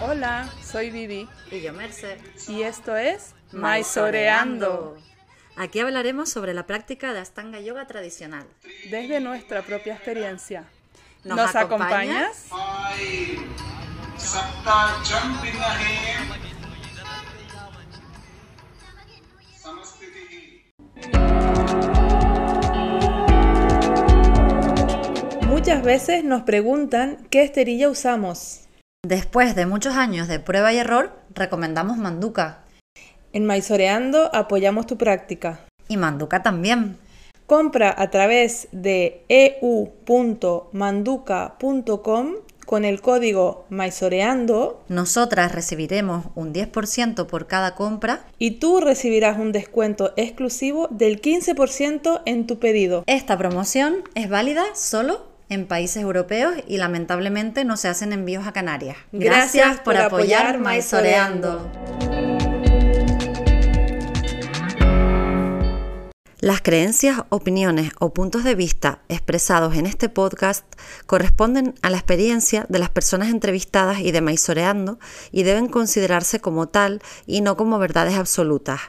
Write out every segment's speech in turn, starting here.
Hola, soy Vivi. Y yo, Merced. Y esto es Maisoreando. Aquí hablaremos sobre la práctica de Astanga Yoga tradicional. Desde nuestra propia experiencia. ¿Nos ¿Nos, acompañas? acompañas? Muchas veces nos preguntan qué esterilla usamos. Después de muchos años de prueba y error, recomendamos Manduka. En Maisoreando apoyamos tu práctica. Y Manduka también. Compra a través de eu.manduca.com con el código Maisoreando Nosotras recibiremos un 10% por cada compra. y tú recibirás un descuento exclusivo del 15% en tu pedido. Esta promoción es válida solo en países europeos y lamentablemente no se hacen envíos a Canarias. Gracias por apoyar Maisoreando. Las creencias, opiniones o puntos de vista expresados en este podcast corresponden a la experiencia de las personas entrevistadas y de Maisoreando y deben considerarse como tal y no como verdades absolutas.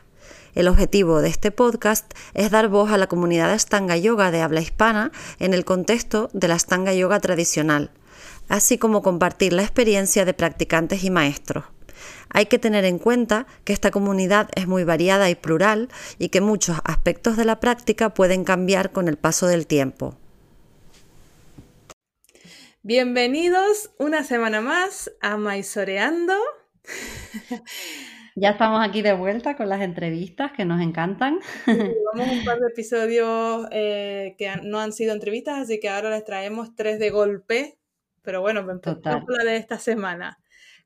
El objetivo de este podcast es dar voz a la comunidad de Yoga de habla hispana en el contexto de la Astanga Yoga tradicional, así como compartir la experiencia de practicantes y maestros. Hay que tener en cuenta que esta comunidad es muy variada y plural y que muchos aspectos de la práctica pueden cambiar con el paso del tiempo. Bienvenidos una semana más a Maisoreando. Ya estamos aquí de vuelta con las entrevistas que nos encantan. Vamos un par de episodios eh, que no han sido entrevistas, así que ahora les traemos tres de golpe. Pero bueno, empezamos la de esta semana.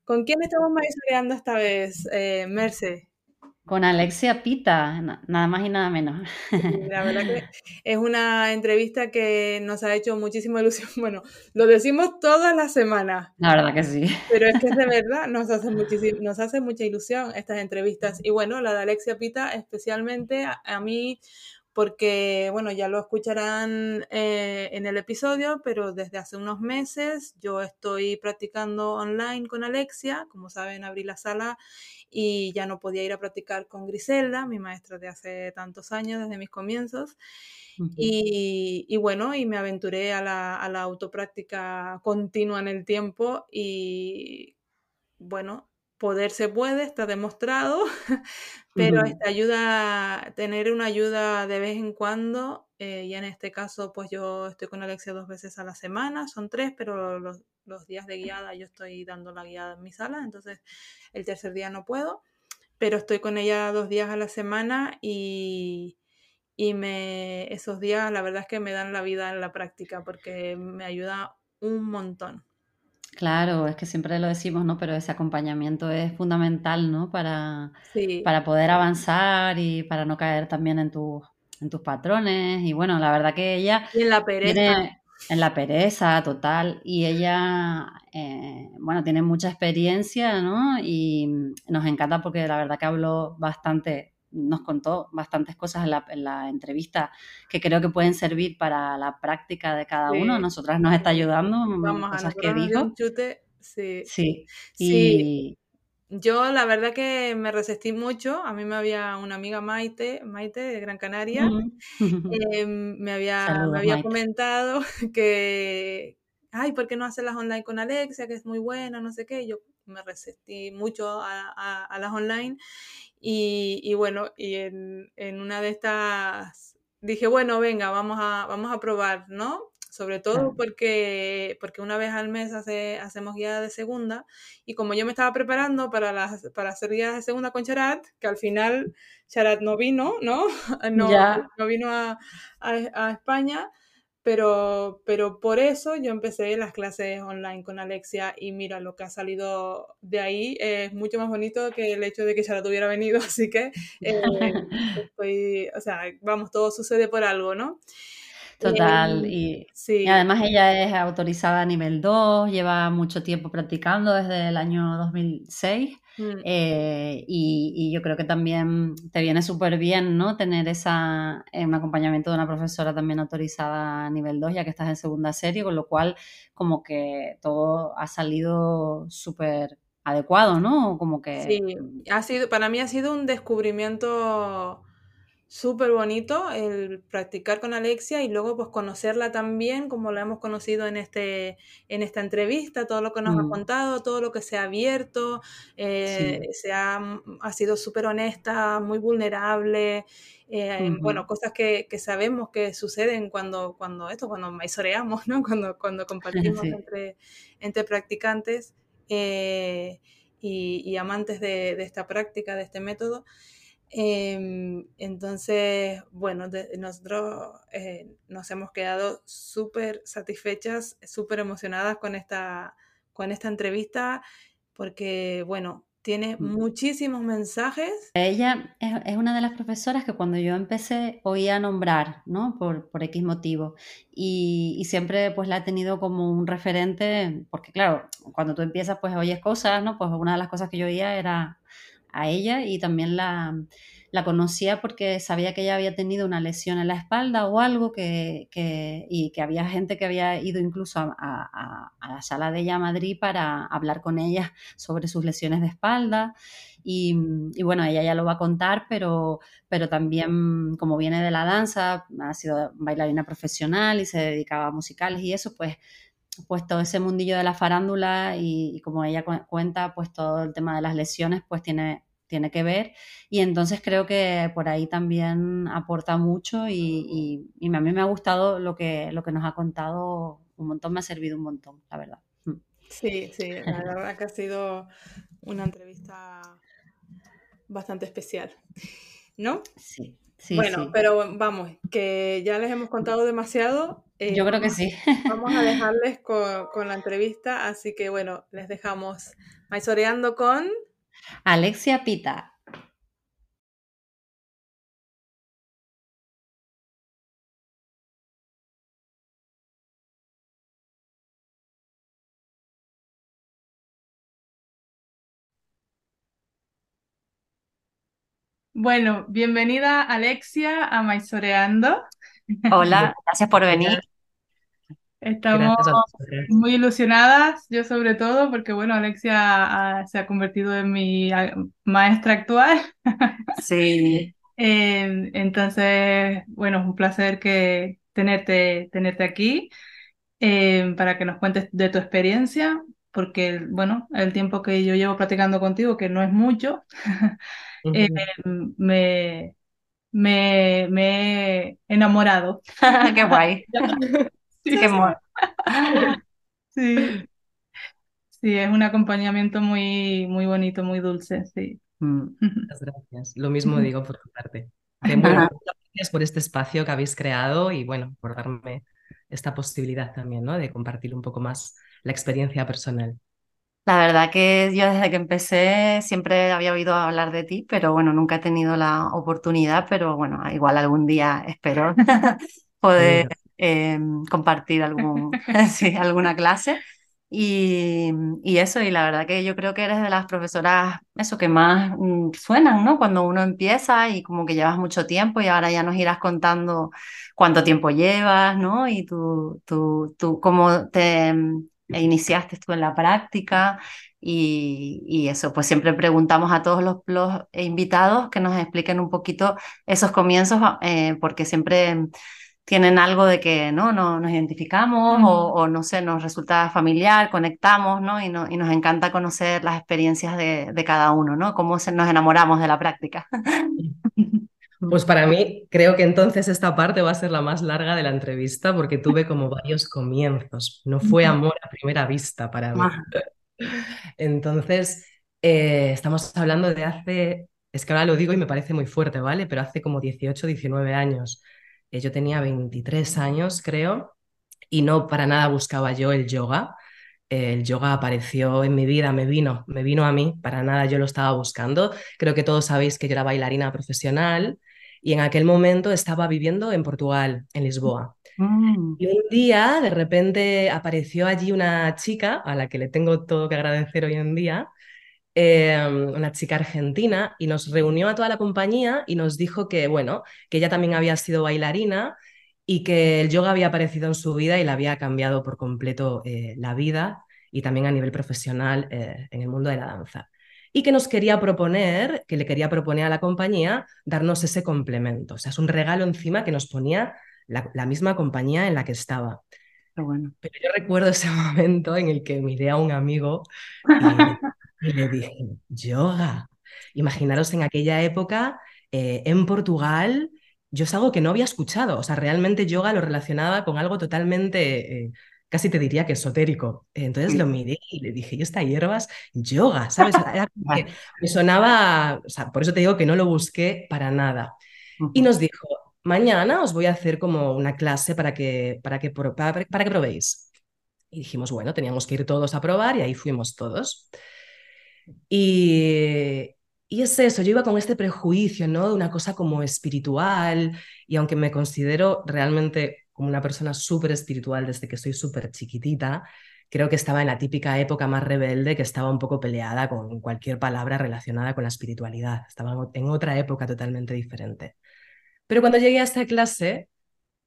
¿Con quién estamos maisoreando esta vez, eh, Merce? Con Alexia Pita, na- nada más y nada menos. La verdad que es una entrevista que nos ha hecho muchísima ilusión. Bueno, lo decimos todas las semanas, La verdad que sí. pero es que es de verdad, nos hace, muchísimo, nos hace mucha ilusión estas entrevistas. Y bueno, la de Alexia Pita especialmente a, a mí, porque bueno, ya lo escucharán eh, en el episodio, pero desde hace unos meses yo estoy practicando online con Alexia. Como saben, abrí la sala y ya no podía ir a practicar con Griselda, mi maestra de hace tantos años, desde mis comienzos. Y, y bueno, y me aventuré a la, a la autopráctica continua en el tiempo y bueno, poder se puede, está demostrado, pero esta ayuda, tener una ayuda de vez en cuando, eh, y en este caso pues yo estoy con Alexia dos veces a la semana, son tres, pero los, los días de guiada yo estoy dando la guiada en mi sala, entonces el tercer día no puedo, pero estoy con ella dos días a la semana y, y me, esos días la verdad es que me dan la vida en la práctica porque me ayuda un montón. Claro, es que siempre lo decimos, ¿no? Pero ese acompañamiento es fundamental, ¿no? Para, Sí, para poder avanzar y para no caer también en tus, en tus patrones. Y bueno, la verdad que ella y en la pereza. tiene en la pereza total y ella, eh, bueno, tiene mucha experiencia, ¿no? Y nos encanta porque la verdad que habló bastante, nos contó bastantes cosas en la, en la entrevista que creo que pueden servir para la práctica de cada Sí. uno. Nosotras nos está ayudando, Vamos a que dijo. chute. Sí. Sí, Sí, yo la verdad que me resistí mucho. A mí me había una amiga Maite, Maite de Gran Canaria, eh, me había, me había Maite. comentado que, ay, ¿por qué no haces las online con Alexia? Que es muy buena, no sé qué. Yo me resistí mucho a, a- a las online y, y bueno, y en, en una de estas dije, bueno, venga, vamos a, vamos a probar, ¿no? Sobre todo porque, porque una vez al mes hace, hacemos guía de segunda y como yo me estaba preparando para, las, para hacer guía de segunda con Charat, que al final Charat no vino, ¿no? No, no vino a, a- a España, pero, pero por eso yo empecé las clases online con Alexia y mira, lo que ha salido de ahí es mucho más bonito que el hecho de que Charat hubiera venido, así que, eh, estoy, o sea, vamos, todo sucede por algo, ¿no? Total. Y, además ella es autorizada a nivel 2, lleva mucho tiempo practicando desde el año 2006. Mm. Eh, y, yo creo que también te viene súper bien, ¿no? Tener esa, eh, un acompañamiento de una profesora también autorizada a nivel 2, ya que estás en segunda serie, con lo cual como que todo ha salido súper adecuado, ¿no? Como que... Sí, ha sido, para mí ha sido un descubrimiento súper bonito el practicar con Alexia y luego pues conocerla también como la hemos conocido en, este, en esta entrevista, todo lo que nos ha mm. contado, todo lo que se ha abierto, eh, se ha, ha, sido súper honesta, muy vulnerable, eh, bueno, cosas que, que, sabemos que suceden cuando, cuando esto, cuando maizoreamos, ¿no? cuando, cuando compartimos entre, entre practicantes eh, y, y, amantes de, de esta práctica, de este método. Em, entonces, bueno, nosotros eh, nos hemos quedado súper satisfechas, súper emocionadas con esta, con esta entrevista, porque, bueno, tiene mm. muchísimos mensajes. Ella es, una de las profesoras que cuando yo empecé oía nombrar, ¿no? Por, por X motivo. Y, y, siempre pues la he tenido como un referente, porque claro, cuando tú empiezas pues oyes cosas, ¿no? Pues una de las cosas que yo oía era a ella y también la, la, conocía porque sabía que ella había tenido una lesión en la espalda o algo que, que y que había gente que había ido incluso a, a, la sala de ella a Madrid para hablar con ella sobre sus lesiones de espalda. Y, y, bueno, ella ya lo va a contar, pero, pero también como viene de la danza, ha sido bailarina profesional y se dedicaba a musicales y eso, pues pues todo ese mundillo de la farándula y, como ella cuenta, pues todo el tema de las lesiones, pues tiene, tiene que ver. Y entonces creo que por ahí también aporta mucho y, y, a mí me ha gustado lo que, lo que nos ha contado un montón, me ha servido un montón, la verdad. Mm. Sí, sí, la verdad que ha sido una entrevista bastante especial, ¿no? Sí. Sí, bueno, pero vamos, que ya les hemos contado demasiado yo creo que sí. Vamos a dejarles con, la entrevista, así que bueno, les dejamos maizoreando con Alexia Pita. Bueno, bienvenida Alexia a Maizoreando. Hola, gracias por venir. Estamos muy ilusionadas, yo sobre todo, porque bueno, Alexia se ha convertido en mi maestra actual. Sí. Em, entonces, bueno, es un placer que tenerte, tenerte aquí em, para que nos cuentes de tu experiencia, porque bueno, el tiempo que yo llevo practicando contigo, que no es mucho, em, me, me, me he enamorado. Qué guay. sí. sí. es un acompañamiento muy, muy bonito, muy dulce, sí. Mm. Muchas gracias. Lo mismo digo por tu parte. muchas gracias por este espacio que habéis creado y bueno, por darme esta posibilidad también, ¿no? De compartir un poco más la experiencia personal. La verdad que yo desde que empecé siempre había oído hablar de ti, pero bueno, nunca he tenido la oportunidad, pero bueno, igual algún día espero poder em, compartir algún, sí, alguna clase. Y, y, eso, y la verdad que yo creo que eres de las profesoras, eso que más mm, suenan, ¿no? Cuando uno empieza y como que llevas mucho tiempo y ahora ya nos irás contando cuánto tiempo llevas, ¿no? Y tú, tú, tú cómo te e iniciaste tú en la práctica y, eso, pues siempre preguntamos a todos los, los, invitados que nos expliquen un poquito esos comienzos, eh, porque siempre tienen algo de que no, no nos identificamos o, no sé, nos resulta familiar, conectamos, ¿no? Y, no, y nos encanta conocer las experiencias de, de cada uno, ¿no? Cómo se, nos enamoramos de la práctica. Pues para mí, creo que entonces esta parte va a ser la más larga de la entrevista porque tuve como varios comienzos. No fue amor a primera vista para mí. Entonces, eh, estamos hablando de hace, es que ahora lo digo y me parece muy fuerte, ¿vale? Pero hace como 18, 19 años. Eh, yo tenía 23 años, creo, y no para nada buscaba yo el yoga. el yoga apareció en mi vida, me vino, me vino a mí, para nada yo lo estaba buscando. Creo que todos sabéis que yo era bailarina profesional y en aquel momento estaba viviendo en Portugal, en Lisboa. Mm. Y un día, de repente, apareció allí una chica a la que le tengo todo que agradecer hoy en día, em, una chica argentina, y nos reunió a toda la compañía y nos dijo que, bueno, que ella también había sido bailarina y que el yoga había aparecido en su vida y le había cambiado por completo eh, la vida y también a nivel profesional eh, en el mundo de la danza y que nos quería proponer, que le quería proponer a la compañía darnos ese complemento. O sea, es un regalo encima que nos ponía la, misma compañía en la que estaba. bueno. Pero yo recuerdo ese momento en el que miré a un amigo y, le dije, yoga. Imaginaros en aquella época eh, en Portugal, yo es algo que no había escuchado. O sea, realmente yoga lo relacionaba con algo totalmente... Eh, casi te diría que esotérico. Entonces lo miré y le dije, ¿y esta hierbas? Yoga, ¿sabes? me sonaba, o sea, por eso te digo que no lo busqué para nada. Y nos dijo, mañana os voy a hacer como una clase para que, para que, para, que probéis. Y dijimos, bueno, teníamos que ir todos a probar y ahí fuimos todos. Y, y es eso, yo iba con este prejuicio, ¿no? De una cosa como espiritual y aunque me considero realmente como una persona súper espiritual desde que soy súper chiquitita, creo que estaba en la típica época más rebelde, que estaba un poco peleada con cualquier palabra relacionada con la espiritualidad. Estaba en otra época totalmente diferente. Pero cuando llegué a esta clase,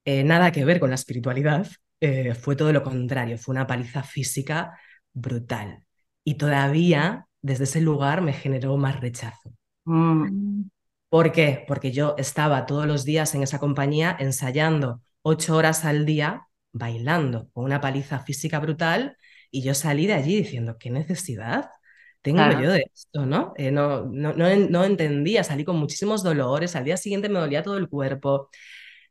eh, nada que ver con la espiritualidad, eh, fue todo lo contrario, fue una paliza física brutal. Y todavía desde ese lugar me generó más rechazo. Mm. ¿Por qué? Porque yo estaba todos los días en esa compañía ensayando ocho horas al día bailando con una paliza física brutal y yo salí de allí diciendo, ¿qué necesidad tengo yo de esto? ¿no? Eh, no, no, no, entendía, salí con muchísimos dolores, al día siguiente me dolía todo el cuerpo.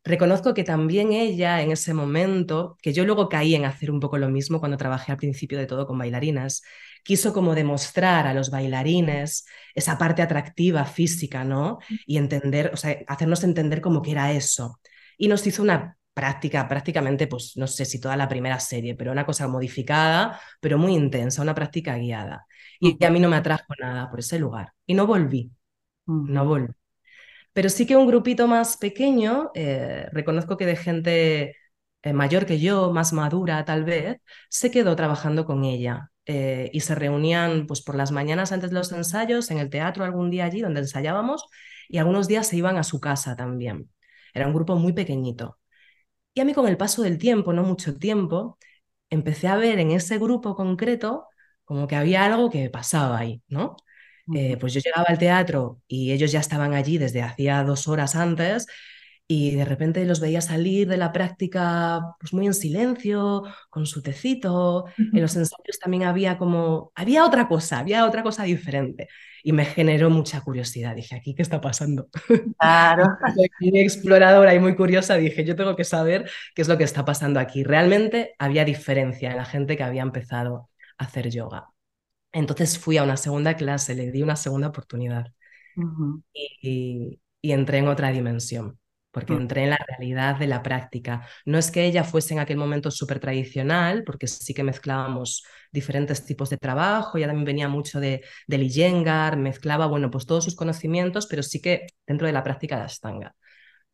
Reconozco que también ella en ese momento, que yo luego caí en hacer un poco lo mismo cuando trabajé al principio de todo con bailarinas, quiso como demostrar a los bailarines esa parte atractiva física, ¿no? Y entender, o sea, hacernos entender como que era eso. Y nos hizo una práctica, prácticamente, pues no sé si toda la primera serie, pero una cosa modificada, pero muy intensa, una práctica guiada. Y, a mí no me atrajo nada por ese lugar. Y no volví, no volví. Pero sí que un grupito más pequeño, eh, reconozco que de gente eh, mayor que yo, más madura tal vez, se quedó trabajando con ella. Eh, y se reunían pues por las mañanas antes de los ensayos en el teatro algún día allí donde ensayábamos y algunos días se iban a su casa también. Era un grupo muy pequeñito. Y a mí con el paso del tiempo, no mucho tiempo, empecé a ver en ese grupo concreto como que había algo que pasaba ahí, ¿no? Eh, pues yo llegaba al teatro y ellos ya estaban allí desde hacía dos horas antes y de repente los veía salir de la práctica pues muy en silencio, con su tecito. En los ensayos también había como, había otra cosa, había otra cosa diferente. Y me generó mucha curiosidad. Dije, ¿aquí qué está pasando? Claro. muy exploradora y muy curiosa, dije, yo tengo que saber qué es lo que está pasando aquí. Realmente había diferencia en la gente que había empezado a hacer yoga. Entonces fui a una segunda clase, le di una segunda oportunidad y entré en otra dimensión porque mm. entré en la realidad de la práctica. No es que ella fuese en aquel momento súper tradicional, porque sí que mezclábamos diferentes tipos de trabajo, ella también venía mucho de, del Iyengar, mezclaba, bueno, pues todos sus conocimientos, pero sí que dentro de la práctica de Ashtanga.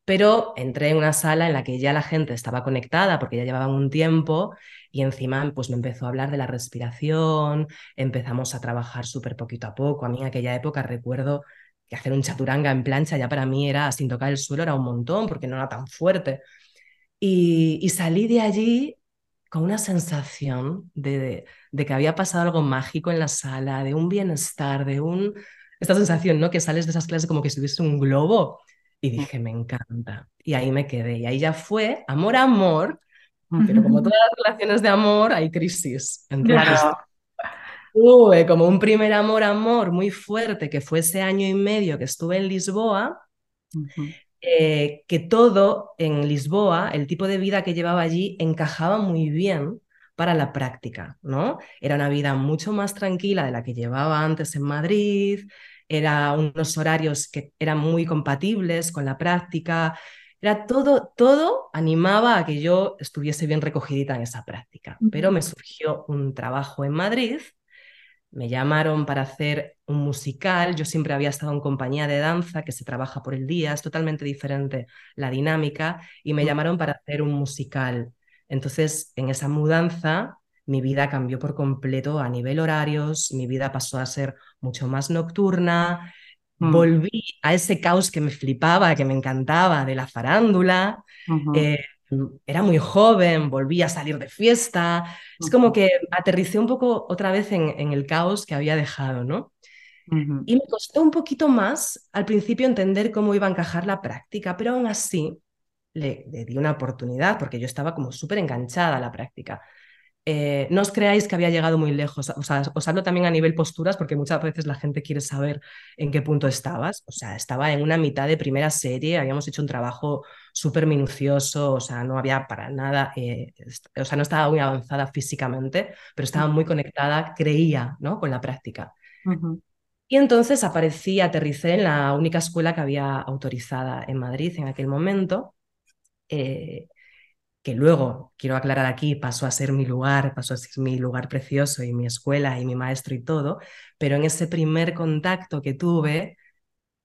Pero entré en una sala en la que ya la gente estaba conectada porque ya llevaban un tiempo y encima pues me empezó a hablar de la respiración, empezamos a trabajar súper poquito a poco. A mí en aquella época recuerdo que hacer un chaturanga en plancha ya para mí era, sin tocar el suelo, era un montón porque no era tan fuerte. Y, salí de allí con una sensación de, de, que había pasado algo mágico en la sala, de un bienestar, de un... Esta sensación, ¿no? Que sales de esas clases como que estuviese un globo. Y dije, me encanta. Y ahí me quedé. Y ahí ya fue amor, amor. Pero como todas las relaciones de amor, hay crisis. Entonces, tuve como un primer amor, amor muy fuerte, que fue ese año y medio que estuve en Lisboa, eh, que todo en Lisboa, el tipo de vida que llevaba allí, encajaba muy bien para la práctica, ¿no? Era una vida mucho más tranquila de la que llevaba antes en Madrid, era unos horarios que eran muy compatibles con la práctica, era todo, todo animaba a que yo estuviese bien recogidita en esa práctica. Pero me surgió un trabajo en Madrid me llamaron para hacer un musical. Yo siempre había estado en compañía de danza que se trabaja por el día, es totalmente diferente la dinámica, y me llamaron para hacer un musical. Entonces, en esa mudanza, mi vida cambió por completo a nivel horarios, mi vida pasó a ser mucho más nocturna, mm. volví a ese caos que me flipaba, que me encantaba de la farándula. Eh, era muy joven, volví a salir de fiesta. Es como que aterricé un poco otra vez en, el caos que había dejado, ¿no? Y me costó un poquito más al principio entender cómo iba a encajar la práctica, pero aún así le, le di una oportunidad porque yo estaba como súper enganchada a la práctica. Eh, no os creáis que había llegado muy lejos. O sea, os hablo también a nivel posturas porque muchas veces la gente quiere saber en qué punto estabas. O sea, estaba en una mitad de primera serie, habíamos hecho un trabajo súper minucioso, o sea, no había para nada, eh, o sea, no estaba muy avanzada físicamente, pero estaba muy conectada, creía, ¿no? Con la práctica. Y entonces aparecí, aterricé en la única escuela que había autorizada en Madrid en aquel momento. Eh, que luego, quiero aclarar aquí, pasó a ser mi lugar, pasó a ser mi lugar precioso y mi escuela y mi maestro y todo, pero en ese primer contacto que tuve,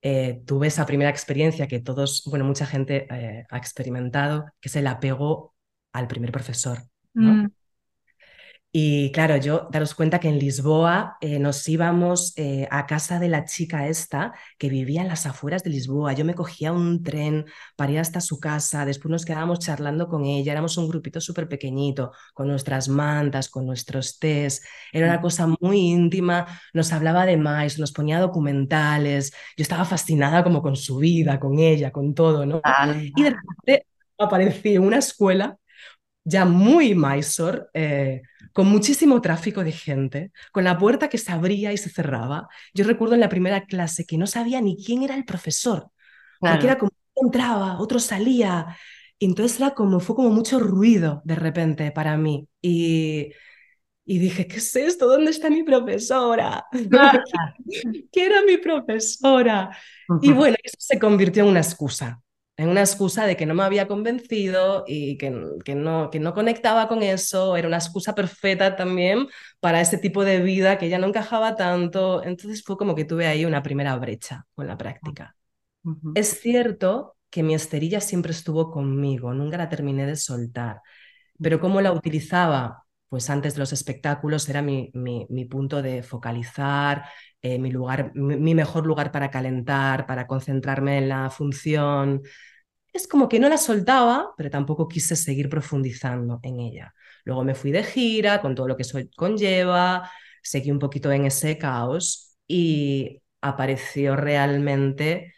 eh, tuve esa primera experiencia que todos, bueno, mucha gente eh, ha experimentado, que se la pegó al primer profesor. Mm. Y claro, yo daros cuenta que en Lisboa eh, nos íbamos eh, a casa de la chica esta que vivía en las afueras de Lisboa. Yo me cogía un tren para ir hasta su casa, después nos quedábamos charlando con ella, éramos un grupito súper pequeñito, con nuestras mantas, con nuestros tés, era una cosa muy íntima, nos hablaba de más, nos ponía documentales, yo estaba fascinada como con su vida, con ella, con todo, ¿no? Y de repente aparecí en una escuela ya muy Mysore, eh, con muchísimo tráfico de gente, con la puerta que se abría y se cerraba. Yo recuerdo en la primera clase que no sabía ni quién era el profesor, porque era como entraba, otro salía. entonces era como, fue como mucho ruido de repente para mí. Y, y dije, ¿qué es esto? ¿Dónde está mi profesora? ¿Qué era mi profesora? Y bueno, eso se convirtió en una excusa en una excusa de que no me había convencido y que, que, no, que no conectaba con eso, era una excusa perfecta también para ese tipo de vida que ya no encajaba tanto, entonces fue como que tuve ahí una primera brecha con la práctica. Es cierto que mi esterilla siempre estuvo conmigo, nunca la terminé de soltar, pero cómo la utilizaba, pues antes de los espectáculos era mi, mi, punto de focalizar, eh, mi, lugar, mi, mejor lugar para calentar, para concentrarme en la función es como que no la soltaba, pero tampoco quise seguir profundizando en ella. Luego me fui de gira con todo lo que eso conlleva, seguí un poquito en ese caos y apareció realmente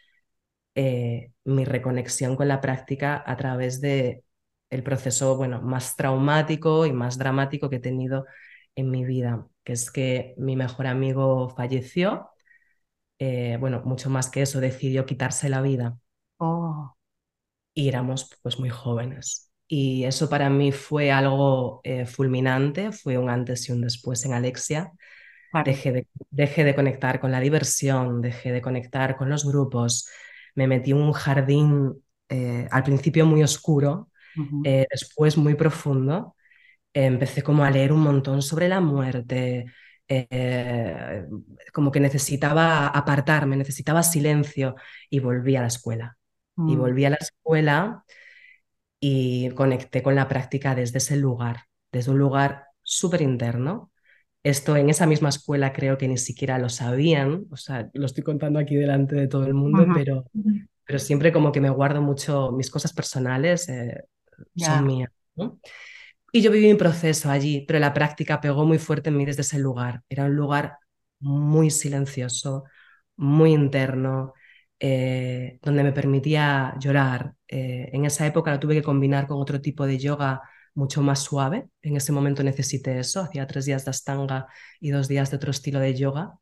eh, mi reconexión con la práctica a través de el proceso bueno, más traumático y más dramático que he tenido en mi vida, que es que mi mejor amigo falleció. Eh, bueno, mucho más que eso, decidió quitarse la vida. Oh y éramos pues muy jóvenes. Y eso para mí fue algo eh, fulminante, fue un antes y un después en Alexia. Dejé, de, dejé de conectar con la diversión, dejé de conectar con los grupos, me metí en un jardín eh, al principio muy oscuro, eh, después muy profundo. empecé como a leer un montón sobre la muerte, como que necesitaba apartarme, necesitaba silencio y volví a la escuela. Y mm. volví a la escuela y conecté con la práctica desde ese lugar, desde un lugar súper interno. Esto en esa misma escuela creo que ni siquiera lo sabían, o sea, lo estoy contando aquí delante de todo el mundo, pero, pero siempre como que me guardo mucho mis cosas personales, eh, son mías. Y yo viví mi proceso allí, pero la práctica pegó muy fuerte en mí desde ese lugar. Era un lugar muy silencioso, muy interno, eh, donde me permitía llorar. Eh, en esa época la tuve que combinar con otro tipo de yoga mucho más suave. En ese momento necesité eso, hacía tres días de astanga y dos días de otro estilo de yoga.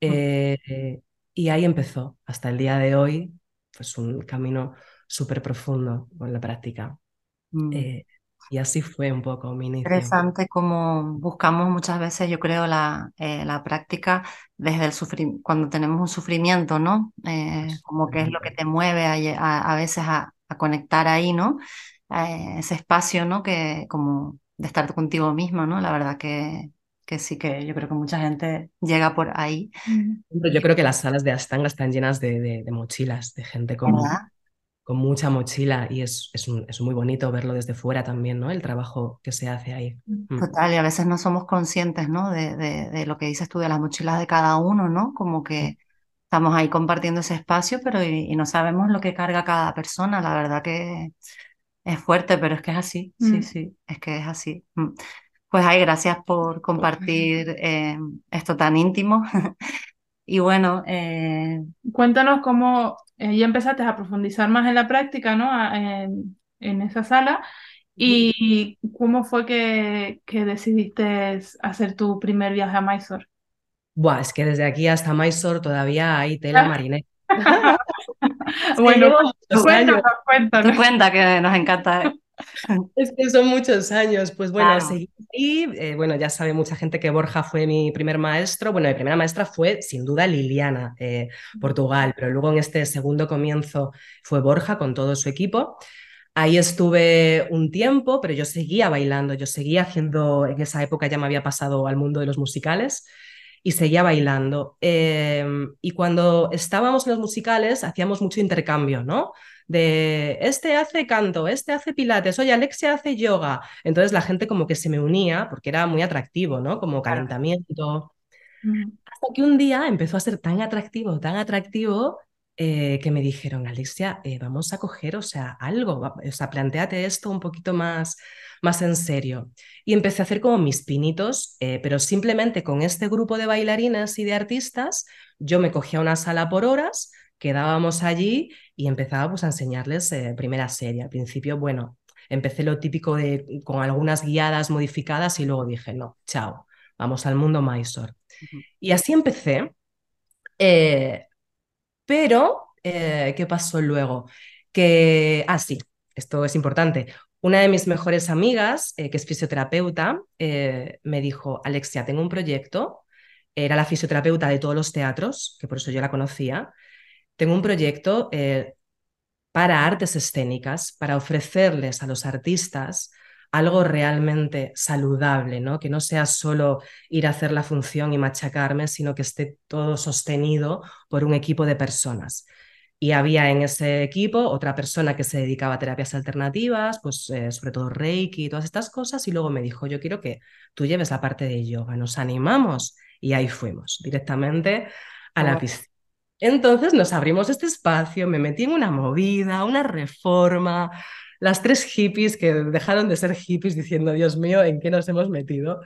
Eh, y ahí empezó, hasta el día de hoy, pues un camino súper profundo con la práctica. Mm. Y así fue un poco mi inicio. Interesante como buscamos muchas veces, yo creo, la, eh, la práctica desde el sufrimiento, cuando tenemos un sufrimiento, ¿no? Eh, como que es lo que te mueve a, a, veces a, a, conectar ahí, ¿no? Eh, ese espacio, ¿no? Que como de estar contigo misma, ¿no? La verdad que, que sí que yo creo que mucha gente llega por ahí. Yo creo que las salas de Astanga están llenas de, mochilas, de gente con, con mucha mochila y es, es, muy bonito verlo desde fuera también, ¿no? El trabajo que se hace ahí. Mm. Total, y a veces no somos conscientes, ¿no? De, de, lo que dices tú, de las mochilas de cada uno, ¿no? Como que estamos ahí compartiendo ese espacio, pero y, no sabemos lo que carga cada persona. La verdad que es fuerte, pero es que es así, sí, mm. sí, es que es así. Mm. Pues ay, gracias por compartir eh, esto tan íntimo. y bueno, eh... cuéntanos cómo eh, ya empezaste a profundizar más en la práctica, ¿no? en, en, esa sala. ¿Y cómo fue que, que, decidiste hacer tu primer viaje a Mysore? Buah, es que desde aquí hasta Mysore todavía hay tela marinera. bueno, cuéntanos, cuéntanos. cuenta que nos encanta. Es que son muchos años. Pues bueno, seguí y eh, bueno, ya sabe mucha gente que Borja fue mi primer maestro. Bueno, mi primera maestra fue sin duda Liliana, eh, Portugal, pero luego en este segundo comienzo fue Borja con todo su equipo. Ahí estuve un tiempo, pero yo seguía bailando, yo seguía haciendo, en esa época ya me había pasado al mundo de los musicales y seguía bailando. Em, y cuando estábamos en los musicales hacíamos mucho intercambio, ¿no? De este hace canto, este hace pilates, oye, Alexia hace yoga. Entonces la gente como que se me unía porque era muy atractivo, ¿no? Como calentamiento. Hasta que un día empezó a ser tan atractivo, tan atractivo, eh, que me dijeron, Alexia, eh, vamos a coger, o sea, algo, o sea, planteate esto un poquito más, más en serio. Y empecé a hacer como mis pinitos, eh, pero simplemente con este grupo de bailarines y de artistas, yo me cogía una sala por horas, quedábamos allí y empezaba pues, a enseñarles eh, primera serie. Al principio, bueno, empecé lo típico de con algunas guiadas modificadas y luego dije, no, chao, vamos al mundo Mysore. Y así empecé. Eh, pero, eh, ¿qué pasó luego? Que, ah, sí, esto es importante. Una de mis mejores amigas, que es fisioterapeuta, me dijo, Alexia, tengo un proyecto. Era la fisioterapeuta de todos los teatros, que por eso yo la conocía tengo un proyecto eh, para artes escénicas, para ofrecerles a los artistas algo realmente saludable, ¿no? Que no sea solo ir a hacer la función y machacarme, sino que esté todo sostenido por un equipo de personas. Y había en ese equipo otra persona que se dedicaba a terapias alternativas, pues eh, sobre todo Reiki y todas estas cosas, y luego me dijo, yo quiero que tú lleves la parte de yoga, nos animamos, y ahí fuimos directamente a la piscina. Entonces nos abrimos este espacio, me metí en una movida, una reforma, las tres hippies que dejaron de ser hippies diciendo, Dios mío, ¿en qué nos hemos metido?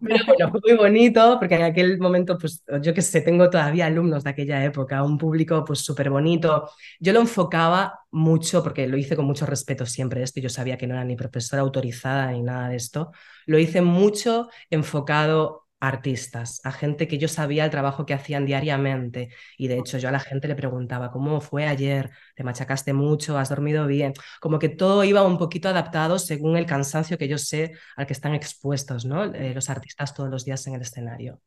Pero bueno, fue muy bonito porque en aquel momento, pues yo que sé, tengo todavía alumnos de aquella época, un público pues súper bonito. Yo lo enfocaba mucho, porque lo hice con mucho respeto siempre esto, yo sabía que no era ni profesora autorizada ni nada de esto, lo hice mucho enfocado artistas, a gente que yo sabía el trabajo que hacían diariamente. Y de hecho yo a la gente le preguntaba, ¿cómo fue ayer? ¿Te machacaste mucho? ¿Has dormido bien? Como que todo iba un poquito adaptado según el cansancio que yo sé al que están expuestos ¿no? Eh, los artistas todos los días en el escenario.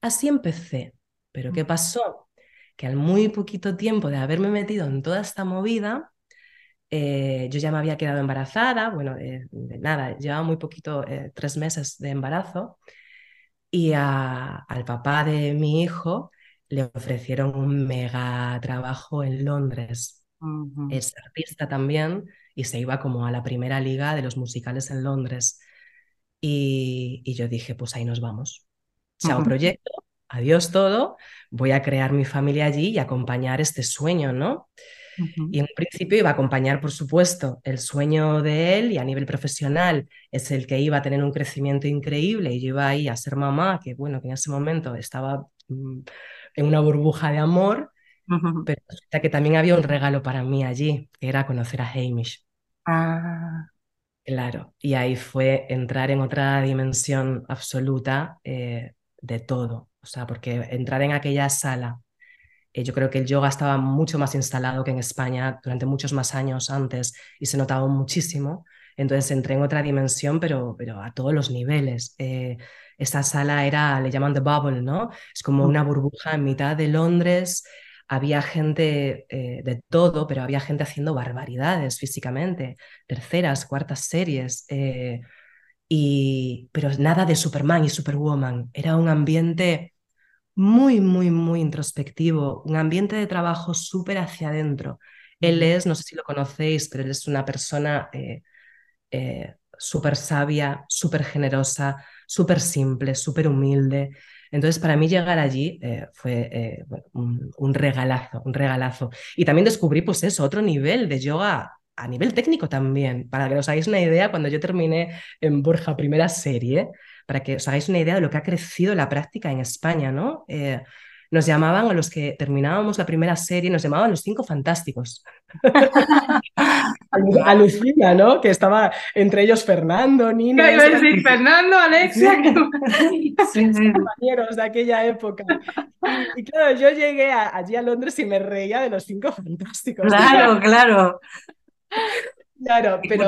Así empecé. Pero ¿qué pasó? Que al muy poquito tiempo de haberme metido en toda esta movida, eh, yo ya me había quedado embarazada, bueno, eh, de nada, llevaba muy poquito, tres meses de embarazo, y al papá de mi hijo le ofrecieron un mega trabajo en Londres. Es artista también y se iba como a la primera liga de los musicales en Londres. Y, yo dije, pues ahí nos vamos. Chao proyecto, adiós todo, voy a crear mi familia allí y acompañar este sueño, ¿no? Y en un principio iba a acompañar, por supuesto, el sueño de él y a nivel profesional es el que iba a tener un crecimiento increíble y yo iba ahí a ser mamá, que bueno, que en ese momento estaba mm, en una burbuja de amor, pero resulta que también había un regalo para mí allí, que era conocer a Hamish. Ah. Claro, y ahí fue entrar en otra dimensión absoluta eh, de todo, o sea, porque entrar en aquella sala eh, yo creo que el yoga estaba mucho más instalado que en España durante muchos más años antes y se notaba muchísimo. Entonces entré en otra dimensión, pero, pero a todos los niveles. Eh, esa sala era, le llaman The Bubble, ¿no? Es como una burbuja en mitad de Londres. Había gente eh, de todo, pero había gente haciendo barbaridades físicamente, terceras, cuartas series. y, pero nada de Superman y Superwoman. Era un ambiente muy, muy, muy introspectivo, un ambiente de trabajo súper hacia adentro. Él es, no sé si lo conocéis, pero él es una persona eh, eh, súper sabia, súper generosa, súper simple, súper humilde. Entonces, para mí llegar allí eh, fue un, un, regalazo, un regalazo. Y también descubrí, pues eso, otro nivel de yoga a nivel técnico también. Para que os hagáis una idea, cuando yo terminé en Borja primera serie, para que os hagáis una idea de lo que ha crecido la práctica en España, ¿no? Eh, nos llamaban a los que terminábamos la primera serie, nos llamaban los cinco fantásticos. Alucina, ¿no? Que estaba entre ellos Fernando, Nina. Iba a decir Fernando, Alexia. sí, sí. compañeros de aquella época. Y, claro, yo llegué allí a Londres y me reía de los cinco fantásticos. Claro, claro. Claro, pero,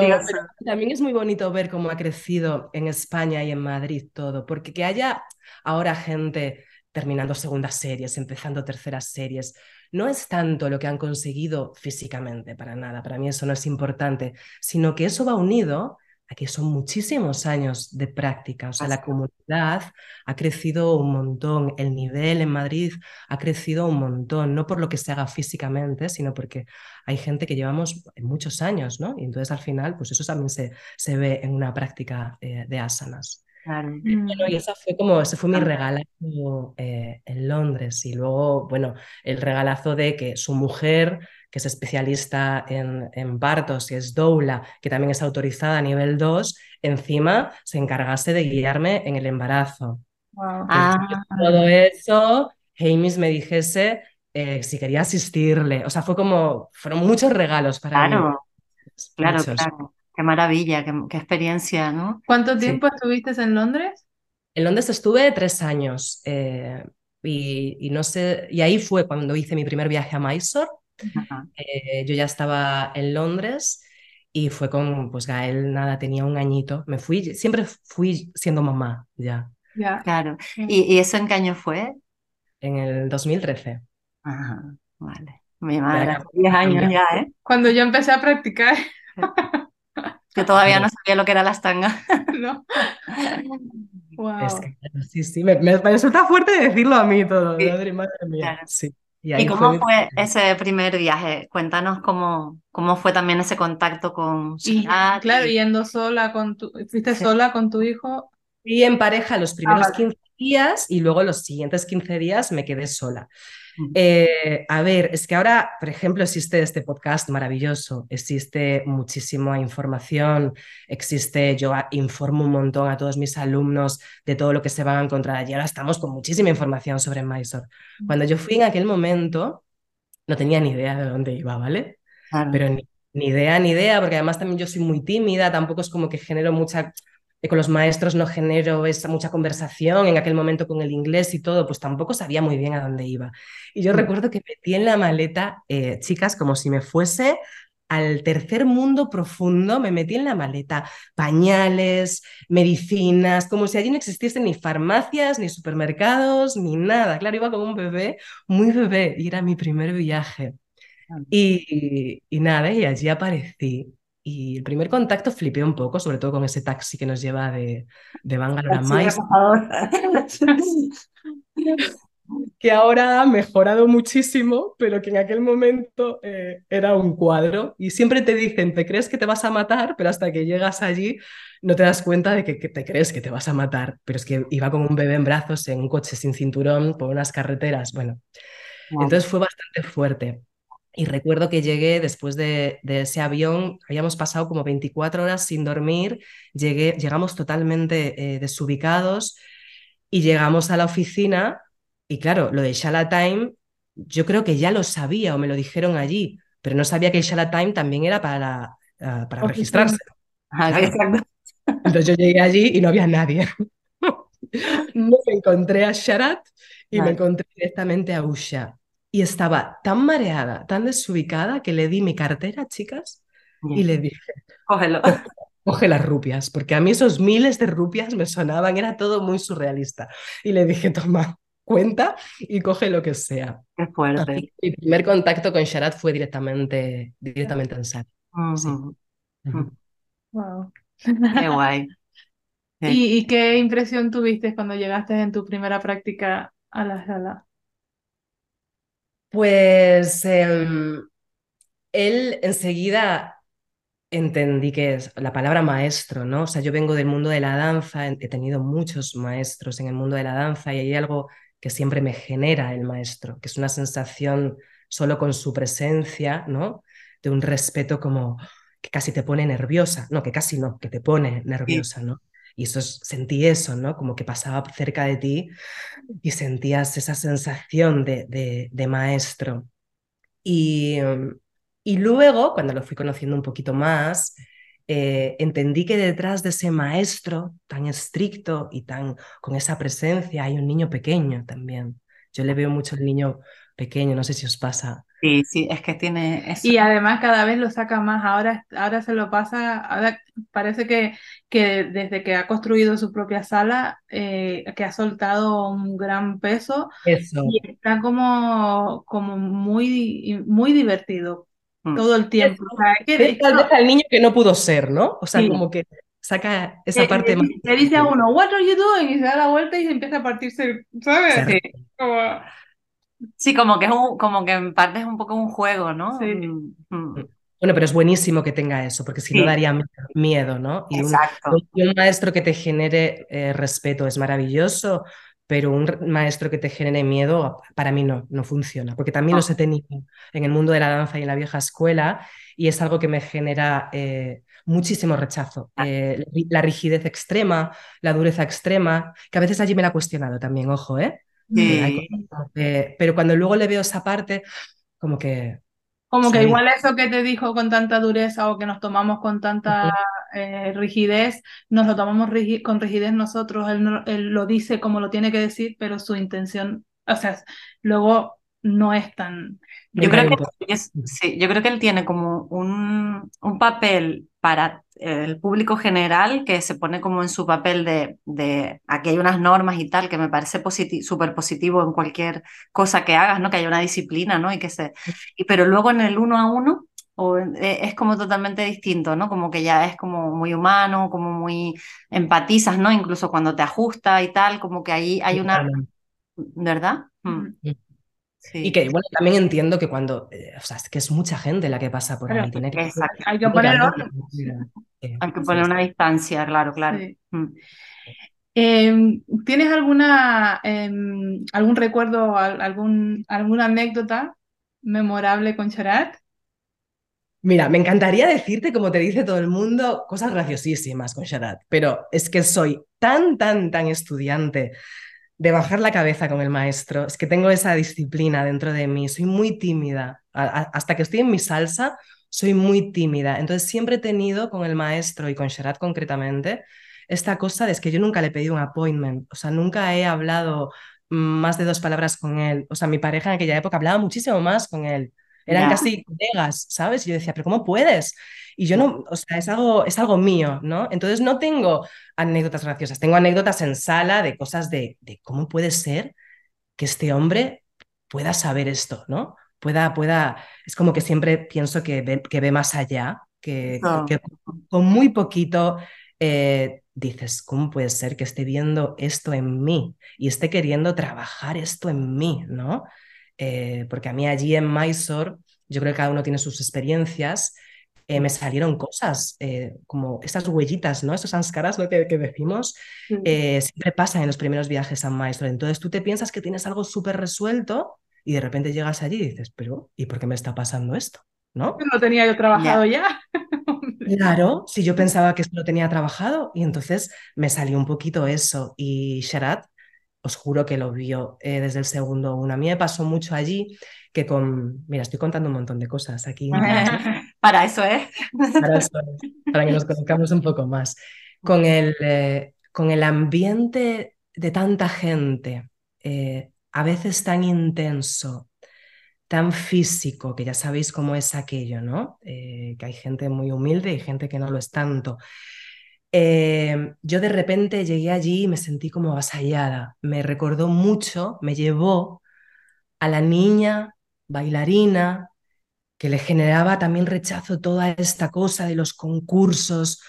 también es muy bonito ver cómo ha crecido en España y en Madrid todo, porque que haya ahora gente terminando segundas series, empezando terceras series, no es tanto lo que han conseguido físicamente, para nada, para mí eso no es importante, sino que eso va unido Aquí son muchísimos años de práctica, o sea, la comunidad ha crecido un montón, el nivel en Madrid ha crecido un montón, no por lo que se haga físicamente, sino porque hay gente que llevamos muchos años, ¿no? Y entonces al final, pues eso también se, se ve en una práctica eh, de asanas. Claro. Y, bueno, y esa fue como, ese fue mi regalazo eh, en Londres. Y luego, bueno, el regalazo de que su mujer que es especialista en, en partos y es doula, que también es autorizada a nivel 2, encima se encargase de guiarme en el embarazo. Ah. Todo eso, James me dijese eh, si quería asistirle. O sea, fue como, fueron muchos regalos para mí. Claro, claro. Qué maravilla, qué, experiencia, ¿no? ¿Cuánto tiempo estuviste en Londres? En Londres estuve tres años. Eh, y, y, no sé, y ahí fue cuando hice mi primer viaje a Mysore eh, yo ya estaba en Londres y fue con, pues Gael, nada, tenía un añito. Me fui, siempre fui siendo mamá ya. Ya. Claro. ¿Y, ¿Y, eso en qué año fue? En el 2013. Ajá, vale. Mi madre, 10 años ya, ¿eh? Cuando yo empecé a practicar. Yo todavía no sabía lo que era las tangas. no. Wow. Es que, sí, sí, me, me, resulta fuerte decirlo a mí todo, madre, madre mía. Sí. ¿Y, cómo fue, ese primer viaje? Cuéntanos cómo, cómo fue también ese contacto con y, Claro, yendo sola con tu, fuiste sola con tu hijo. Y en pareja los primeros 15 ah, días y luego los siguientes 15 días me quedé sola. Eh, a ver, es que ahora, por ejemplo, existe este podcast maravilloso, existe muchísima información, existe, yo informo un montón a todos mis alumnos de todo lo que se van a encontrar y ahora estamos con muchísima información sobre Mysore. Cuando yo fui en aquel momento, no tenía ni idea de dónde iba, ¿vale? Pero ni, ni idea, ni idea, porque además también yo soy muy tímida, tampoco es como que genero mucha con los maestros no genero esa mucha conversación en aquel momento con el inglés y todo, pues tampoco sabía muy bien a dónde iba. Y yo mm. recuerdo que metí en la maleta, eh, chicas, como si me fuese al tercer mundo profundo, me metí en la maleta pañales, medicinas, como si allí no existiesen ni farmacias, ni supermercados, ni nada. Claro, iba como un bebé, muy bebé, y era mi primer viaje. Y, y nada, y allí aparecí. Y el primer contacto flipé un poco, sobre todo con ese taxi que nos lleva de, de Bangalore a Mais. que ahora ha mejorado muchísimo, pero que en aquel momento eh, era un cuadro. Y siempre te dicen, te crees que te vas a matar, pero hasta que llegas allí no te das cuenta de que, te crees que te vas a matar. Pero es que iba como un bebé en brazos en un coche sin cinturón por unas carreteras. Bueno, entonces fue bastante fuerte. Y recuerdo que llegué después de, ese avión, habíamos pasado como 24 horas sin dormir, llegué, llegamos totalmente eh, desubicados y llegamos a la oficina y claro, lo de Shala Time, yo creo que ya lo sabía o me lo dijeron allí, pero no sabía que el Shala Time también era para, ah, para registrarse. Entonces yo llegué allí y no había nadie. no me encontré a Sharat y me encontré directamente a Usha y estaba tan mareada, tan desubicada, que le di mi cartera, chicas, y le dije, Cógelo. coge las rupias, porque a mí esos miles de rupias me sonaban, era todo muy surrealista. Y le dije, toma, cuenta y coge lo que sea. Qué fuerte. mi primer contacto con Sharat fue directamente, directamente en SAT. Wow. Qué guay. ¿Y, qué impresión tuviste cuando llegaste en tu primera práctica a la sala? Pues em, él enseguida entendí que es la palabra maestro, ¿no? O sea, yo vengo del mundo de la danza, he tenido muchos maestros en el mundo de la danza y hay algo que siempre me genera el maestro, que es una sensación solo con su presencia, ¿no? De un respeto como que casi te pone nerviosa, no, que casi no, que te pone nerviosa, ¿no? Y eso sentí eso, ¿no? Como que pasaba cerca de ti y sentías esa sensación de, de, maestro. Y, y luego, cuando lo fui conociendo un poquito más, eh, entendí que detrás de ese maestro tan estricto y tan con esa presencia hay un niño pequeño también. Yo le veo mucho al niño pequeño, no sé si os pasa. Sí, sí, es que tiene Y además cada vez lo saca más, ahora, ahora se lo pasa, ahora parece que, que desde que ha construido su propia sala, eh, que ha soltado un gran peso Eso. y está como, como muy, muy divertido mm. todo el tiempo. O sea, que, tal vez al niño que no pudo ser, ¿no? O sea, como que saca esa parte más. Le dice a uno, what are you doing? Y se da la vuelta y se empieza a partirse, ¿sabes? Sí. Como... Sí, como que, es un, como que en parte es un poco un juego, ¿no? Sí. Mm, mm. Bueno, pero es buenísimo que tenga eso, porque si no daría miedo, ¿no? Y Exacto. Un, maestro que te genere eh, respeto es maravilloso, pero un maestro que te genere miedo, para mí no, no funciona, porque también los he tenido en el mundo de la danza y en la vieja escuela, y es algo que me genera eh, muchísimo rechazo. Ah. Eh, la rigidez extrema, la dureza extrema, que a veces allí me la he cuestionado también, ojo, ¿eh? Pero cuando luego le veo esa parte, como que... Como que igual eso que te dijo con tanta dureza o que nos tomamos con tanta eh, rigidez, nos lo tomamos con rigidez nosotros, él, lo dice como lo tiene que decir, pero su intención, o sea, luego no es tan... Yo creo, que, sí, yo creo que él tiene como un, un papel para el público general que se pone como en su papel de, de aquí hay unas normas y tal, que me parece súper positivo en cualquier cosa que hagas, ¿no? Que haya una disciplina, ¿no? Y que se, y, pero luego en el uno a uno o, eh, es como totalmente distinto, ¿no? Como que ya es como muy humano, como muy empatizas, ¿no? Incluso cuando te ajusta y tal, como que ahí hay una... ¿Verdad? Mm. Y que bueno, también entiendo que cuando, eh, o sea, es que es mucha gente la que pasa por ahí. Tiene que, hay que poner hay que poner una distancia, claro, claro. Mm. Em, ¿Tienes alguna, em, algún recuerdo, algún, alguna anécdota memorable con Charat? Mira, me encantaría decirte, como te dice todo el mundo, cosas graciosísimas con Sharat, pero es que soy tan, tan, tan estudiante de bajar la cabeza con el maestro. Es que tengo esa disciplina dentro de mí, soy muy tímida. hasta que estoy en mi salsa, soy muy tímida. Entonces siempre he tenido con el maestro y con Sherat concretamente esta cosa de que yo nunca le he pedido un appointment, o sea, nunca he hablado más de dos palabras con él. O sea, mi pareja en aquella época hablaba muchísimo más con él. Eran casi colegas, ¿sabes? Y yo decía, pero ¿cómo puedes? Y yo no, o sea, es algo, es algo mío, ¿no? Entonces no tengo anécdotas graciosas, tengo anécdotas en sala de cosas de, de cómo puede ser que este hombre pueda saber esto, ¿no? Pueda, pueda, es como que siempre pienso que ve, que ve más allá, que, que con muy poquito eh, dices, ¿cómo puede ser que esté viendo esto en mí y esté queriendo trabajar esto en mí, ¿no? Eh, porque a mí allí en Mysore, yo creo que cada uno tiene sus experiencias, eh, me salieron cosas eh, como estas huellitas, ¿no? Esos anscaras lo que, que decimos, siempre pasan en los primeros viajes a Mysore. Entonces tú te piensas que tienes algo súper resuelto y de repente llegas allí y dices, pero ¿y por qué me está pasando esto? ¿No? No tenía yo trabajado ya. Claro, si yo pensaba que esto lo tenía trabajado y entonces me salió un poquito eso y Sharat os juro que lo vio eh, desde el segundo uno. A mí me pasó mucho allí que con, mira, estoy contando un montón de cosas aquí. para eso. Para eso para que nos conozcamos un poco más. Con el, eh, con el ambiente de tanta gente, eh, a veces tan intenso, tan físico, que ya sabéis cómo es aquello, ¿no? que hay gente muy humilde y gente que no lo es tanto. Eh, yo de repente llegué allí y me sentí como avasallada. Me recordó mucho, me llevó a la niña bailarina que le generaba también rechazo toda esta cosa de los concursos,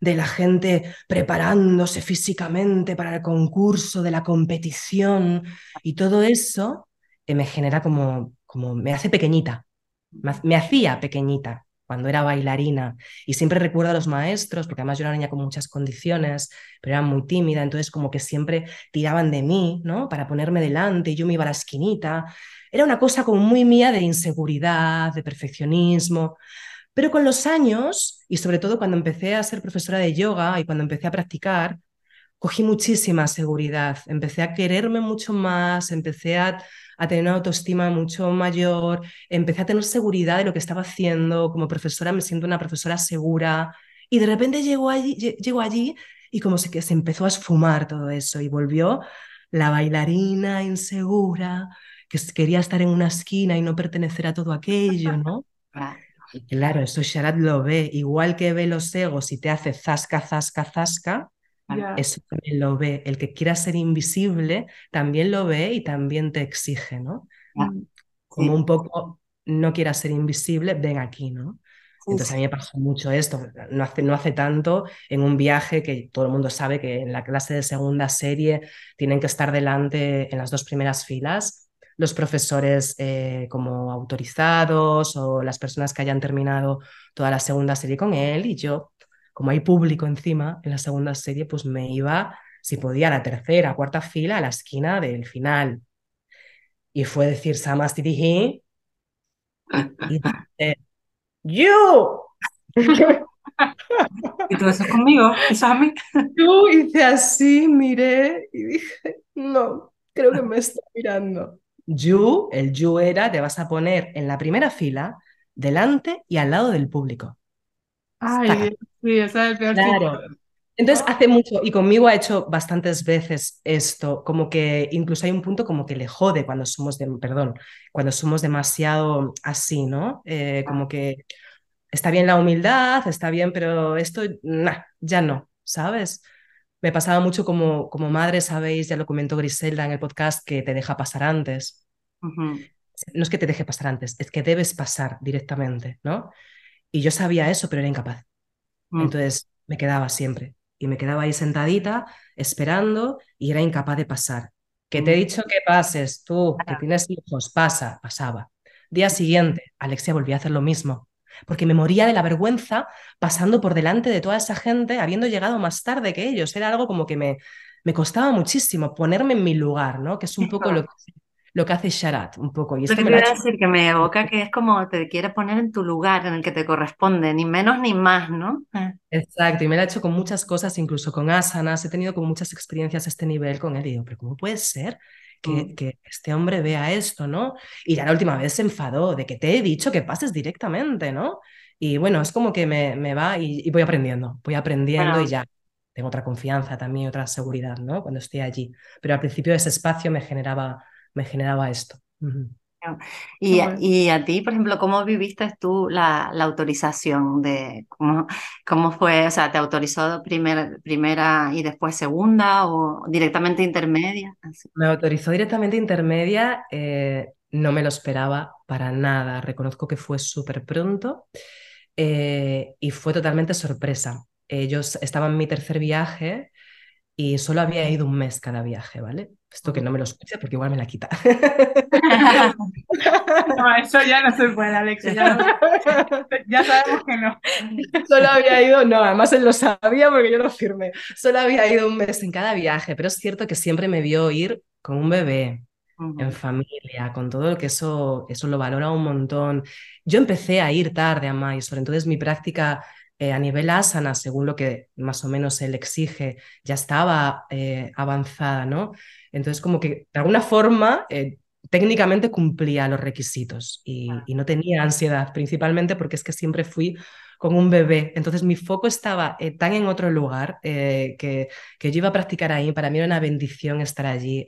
de la gente preparándose físicamente para el concurso, de la competición y todo eso eh, me genera como, como, me hace pequeñita, me, hacía pequeñita cuando era bailarina. Y siempre recuerdo a los maestros, porque además yo era una niña con muchas condiciones, pero era muy tímida, entonces como que siempre tiraban de mí, ¿no? Para ponerme delante y yo me iba a la esquinita. Era una cosa como muy mía de inseguridad, de perfeccionismo. Pero con los años, y sobre todo cuando empecé a ser profesora de yoga y cuando empecé a practicar, cogí muchísima seguridad, empecé a quererme mucho más, empecé a, tener una autoestima mucho mayor, empecé a tener seguridad de lo que estaba haciendo, como profesora me siento una profesora segura y de repente llego allí, llego allí y como se, que se empezó a esfumar todo eso y volvió la bailarina insegura que quería estar en una esquina y no pertenecer a todo aquello, ¿no? Claro, eso Sharat lo ve, igual que ve los egos y te hace zasca, zasca, zasca, eso también lo ve. El que quiera ser invisible también lo ve y también te exige, ¿no? Como un poco, no quieras ser invisible, ven aquí, ¿no? Entonces a mí me pasó mucho esto, no hace, no hace tanto en un viaje que todo el mundo sabe que en la clase de segunda serie tienen que estar delante en las dos primeras filas los profesores eh, como autorizados o las personas que hayan terminado toda la segunda serie con él y yo, como hay público encima en la segunda serie, pues me iba, si podía, a la tercera, cuarta fila, a la esquina del final. Y fue decir Samastitihi y dice, ¡You! ¿Y todo eso es conmigo? ¿Eso es a mí? Yo hice así, miré y dije, no, creo que me está mirando. You, el you era, te vas a poner en la primera fila, delante y al lado del público. Ay, sí, esa es el peor claro. Entonces hace mucho, y conmigo ha hecho bastantes veces esto, como que incluso hay un punto como que le jode cuando somos, de, perdón, cuando somos demasiado así, ¿no? Eh, como que está bien la humildad, está bien, pero esto, nah, ya no, ¿sabes? Me pasaba mucho como, como madre, sabéis, ya lo comentó Griselda en el podcast, que te deja pasar antes. No es que te deje pasar antes, es que debes pasar directamente, ¿no? Y yo sabía eso, pero era incapaz. Mm. Entonces me quedaba siempre. Y me quedaba ahí sentadita, esperando, y era incapaz de pasar. Que te he mm. dicho que pases, tú, que tienes hijos, pasa, pasaba. Día siguiente, Alexia volvía a hacer lo mismo porque me moría de la vergüenza pasando por delante de toda esa gente, habiendo llegado más tarde que ellos. Era algo como que me, me costaba muchísimo ponerme en mi lugar, ¿no? Que es un poco lo que, lo que hace Sharat, un poco. Y esto me decir que me evoca que es como te quiere poner en tu lugar, en el que te corresponde, ni menos ni más, ¿no? Eh. Exacto, y me lo ha hecho con muchas cosas, incluso con asanas, he tenido como muchas experiencias a este nivel con él y digo, pero ¿cómo puede ser Mm. que, este hombre vea esto, ¿no? Y ya la última vez se enfadó de que te he dicho que pases directamente, ¿no? Y bueno, es como que me, me va y, voy aprendiendo, voy aprendiendo y ya tengo otra confianza también, otra seguridad, ¿no? Cuando estoy allí. Pero al principio ese espacio me generaba, me generaba esto. Y, y, a ti, por ejemplo, ¿cómo viviste tú la, la, autorización de cómo, cómo fue? O sea, ¿te autorizó primer, primera y después segunda o directamente intermedia? Me autorizó directamente intermedia, eh, no me lo esperaba para nada. Reconozco que fue súper pronto eh, y fue totalmente sorpresa. Eh, yo estaba en mi tercer viaje y solo había ido un mes cada viaje, ¿vale? Esto que no me lo escuche porque igual me la quita. No, eso ya no se puede, Alexia. Ya, sabemos que no. Solo había ido, no, además él lo sabía porque yo lo firmé. Solo había ido un mes en cada viaje, pero es cierto que siempre me vio ir con un bebé, en familia, con todo lo que eso, eso lo valora un montón. Yo empecé a ir tarde a Mysore, entonces mi práctica eh, a nivel asana, según lo que más o menos él exige, ya estaba eh, avanzada, ¿no? Entonces, como que de alguna forma, eh, técnicamente cumplía los requisitos y, no tenía ansiedad, principalmente porque es que siempre fui con un bebé. Entonces mi foco estaba tan en otro lugar que, que, yo iba a practicar ahí. Para mí era una bendición estar allí.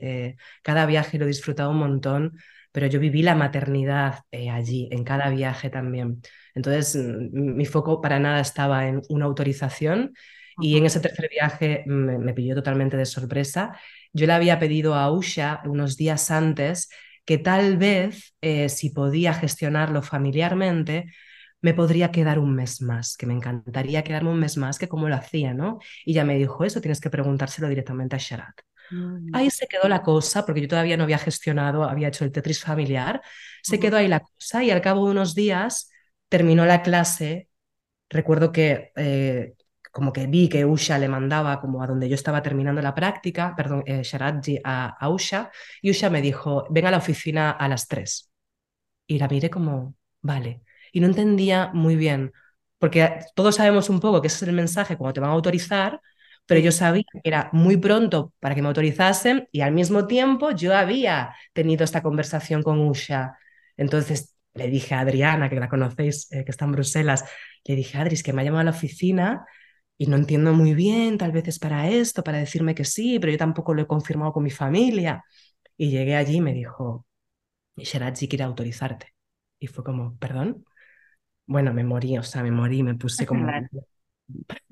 cada viaje lo he disfrutado un montón, pero yo viví la maternidad allí, en cada viaje también. Entonces, mm, mi foco para nada estaba en una autorización y en ese tercer viaje me, me pilló totalmente de sorpresa. Yo le había pedido a Usha unos días antes que tal vez, eh, si podía gestionarlo familiarmente, me podría quedar un mes más, que me encantaría quedarme un mes más, que como lo hacía, ¿no? Y ya me dijo, eso tienes que preguntárselo directamente a Sharat. Mm. Ahí se quedó la cosa, porque yo todavía no había gestionado, había hecho el Tetris familiar, se quedó ahí la cosa y al cabo de unos días terminó la clase. Recuerdo que eh, como que vi que Usha le mandaba como a donde yo estaba terminando la práctica, perdón, eh, Sharatji a, a, Usha, y Usha me dijo, ven a la oficina a las tres. Y la miré como, vale. Y no entendía muy bien, porque todos sabemos un poco que ese es el mensaje cuando te van a autorizar, pero yo sabía que era muy pronto para que me autorizasen y al mismo tiempo yo había tenido esta conversación con Usha. Entonces le dije a Adriana, que la conocéis, eh, que está en Bruselas, le dije, Adri, que me ha llamado a la oficina y no entiendo muy bien, tal vez es para esto, para decirme que sí, pero yo tampoco lo he confirmado con mi familia. Y llegué allí y me dijo, Sheraji quiere autorizarte. Y fue como, ¿perdón? Bueno, me morí, o sea, me morí, me puse como...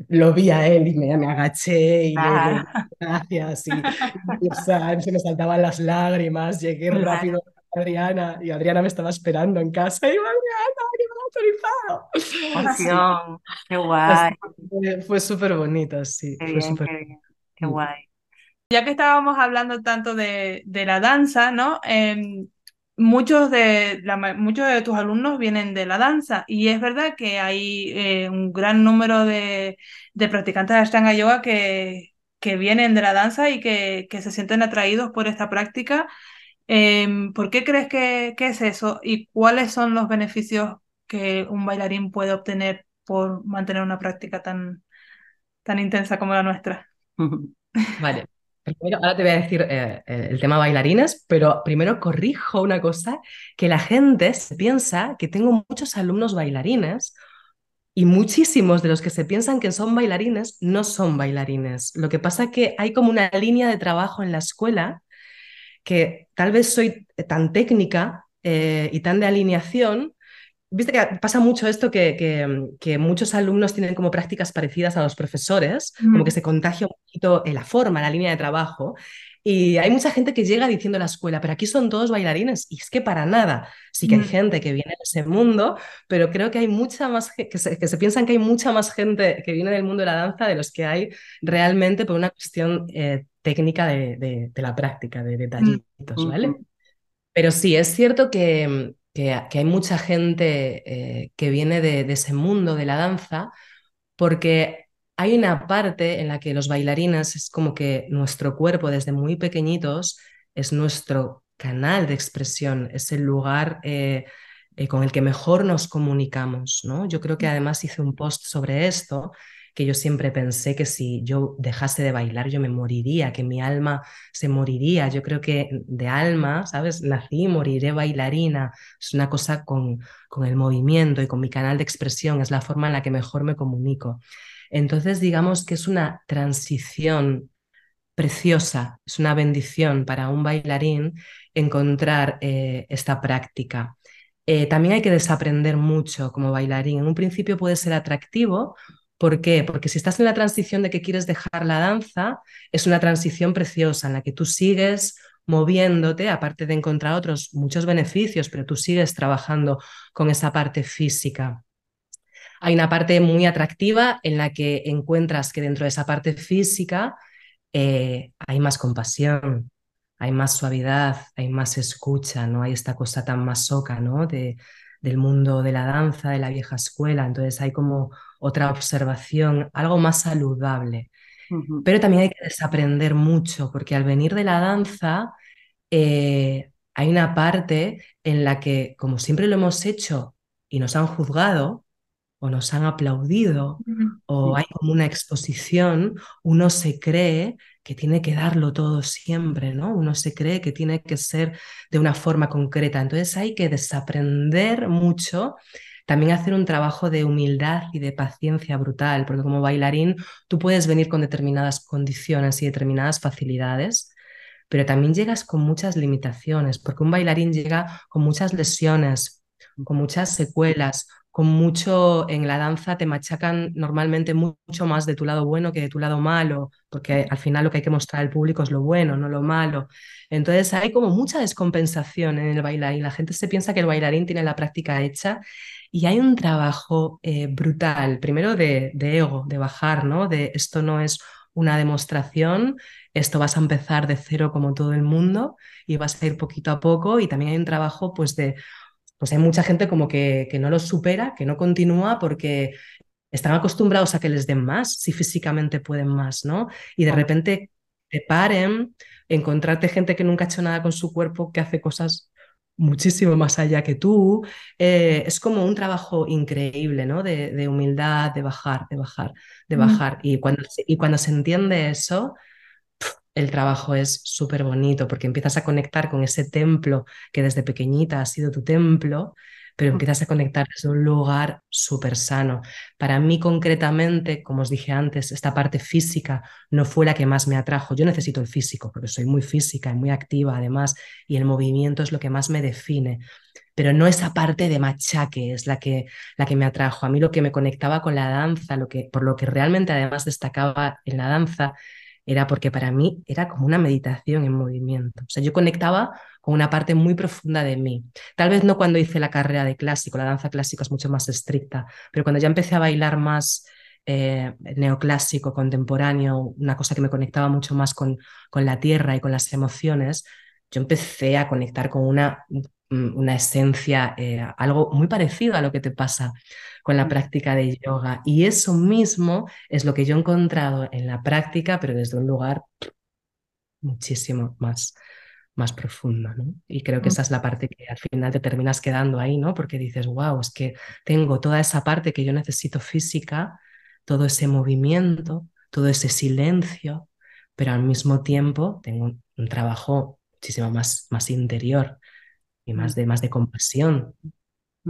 Lo vi a él y me, me agaché y le dije gracias y, o sea, se me saltaban las lágrimas, llegué rápido a Adriana y Adriana me estaba esperando en casa y Adriana, autorizado. qué guay. Fue, súper bonito, sí. Qué, bien, qué, mm. guay. Ya que estábamos hablando tanto de, de la danza, ¿no? Em, muchos de, la, muchos de tus alumnos vienen de la danza y es verdad que hay eh, un gran número de, de, practicantes de Ashtanga Yoga que, que vienen de la danza y que, que se sienten atraídos por esta práctica. Em, ¿Por qué crees que, que es eso y cuáles son los beneficios que un bailarín puede obtener por mantener una práctica tan, tan intensa como la nuestra. Vale. Primero, ahora te voy a decir eh, el tema bailarines, pero primero corrijo una cosa, que la gente se piensa que tengo muchos alumnos bailarines y muchísimos de los que se piensan que son bailarines no son bailarines. Lo que pasa es que hay como una línea de trabajo en la escuela que tal vez soy tan técnica eh, y tan de alineación Viste que pasa mucho esto que, que, muchos alumnos tienen como prácticas parecidas a los profesores, como que se contagia un poquito en la forma, la línea de trabajo. Y hay mucha gente que llega diciendo a la escuela, pero aquí son todos bailarines. Y es que para nada. Sí que hay gente que viene de ese mundo, pero creo que hay mucha más, que se, que se piensan que hay mucha más gente que viene del mundo de la danza de los que hay realmente por una cuestión eh, técnica de, de, la práctica, de detallitos, ¿vale? Pero sí, es cierto que, que, hay mucha gente eh, que viene de, ese mundo de la danza, porque hay una parte en la que los bailarines es como que nuestro cuerpo desde muy pequeñitos es nuestro canal de expresión, es el lugar eh, eh, con el que mejor nos comunicamos. ¿no? Yo creo que además hice un post sobre esto que yo siempre pensé que si yo dejase de bailar yo me moriría, que mi alma se moriría. Yo creo que de alma, ¿sabes? Nací moriré bailarina. Es una cosa con, con el movimiento y con mi canal de expresión, es la forma en la que mejor me comunico. Entonces, digamos que es una transición preciosa, es una bendición para un bailarín encontrar eh, esta práctica. Eh, también hay que desaprender mucho como bailarín. En un principio puede ser atractivo ¿Por qué? Porque si estás en la transición de que quieres dejar la danza, es una transición preciosa en la que tú sigues moviéndote, aparte de encontrar otros muchos beneficios, pero tú sigues trabajando con esa parte física. Hay una parte muy atractiva en la que encuentras que dentro de esa parte física eh, hay más compasión, hay más suavidad, hay más escucha, no hay esta cosa tan masoca ¿no? Del mundo de la danza, de la vieja escuela. Entonces hay como otra observación, algo más saludable. Pero también hay que desaprender mucho, porque al venir de la danza eh, hay una parte en la que, como siempre lo hemos hecho y nos han juzgado, o nos han aplaudido, o hay como una exposición, uno se cree que tiene que darlo todo siempre, ¿no? Uno se cree que tiene que ser de una forma concreta. Entonces hay que desaprender mucho también hacer un trabajo de humildad y de paciencia brutal, porque como bailarín tú puedes venir con determinadas condiciones y determinadas facilidades, pero también llegas con muchas limitaciones, porque un bailarín llega con muchas lesiones, con muchas secuelas, con mucho, en la danza te machacan normalmente mucho más de tu lado bueno que de tu lado malo, porque al final lo que hay que mostrar al público es lo bueno, no lo malo. Entonces hay como mucha descompensación en el bailarín. La gente se piensa que el bailarín tiene la práctica hecha y hay un trabajo eh, brutal, primero de, de ego, de bajar, ¿no? De esto no es una demostración, esto vas a empezar de cero como todo el mundo y vas a ir poquito a poco y también hay un trabajo pues de pues hay mucha gente como que, que no lo supera, que no continúa porque están acostumbrados a que les den más, si físicamente pueden más, ¿no? Y de repente te paren, encontrarte gente que nunca ha hecho nada con su cuerpo, que hace cosas muchísimo más allá que tú, eh, es como un trabajo increíble, ¿no? De, de, humildad, de bajar, de bajar, de bajar. Y, cuando, y cuando se entiende eso, el trabajo es súper bonito porque empiezas a conectar con ese templo que desde pequeñita ha sido tu templo, pero empiezas a conectar desde un lugar súper sano. Para mí concretamente, como os dije antes, esta parte física no fue la que más me atrajo. Yo necesito el físico porque soy muy física y muy activa además y el movimiento es lo que más me define. Pero no esa parte de machaque es la que, la que me atrajo. A mí lo que me conectaba con la danza, lo que, por lo que realmente además destacaba en la danza, era porque para mí era como una meditación en movimiento. O sea, yo conectaba con una parte muy profunda de mí. Tal vez no cuando hice la carrera de clásico, la danza clásica es mucho más estricta, pero cuando ya empecé a bailar más eh, neoclásico, contemporáneo, una cosa que me conectaba mucho más con, con la tierra y con las emociones, yo empecé a conectar con una, una esencia, eh, algo muy parecido a lo que te pasa con la práctica de yoga. Y eso mismo es lo que yo he encontrado en la práctica, pero desde un lugar muchísimo más, más profundo. ¿no? Y creo que esa es la parte que al final te terminas quedando ahí, ¿no? Porque dices, wow, es que tengo toda esa parte que yo necesito física, todo ese movimiento, todo ese silencio, pero al mismo tiempo tengo un, trabajo muchísimo más, más interior y más de, más de compasión,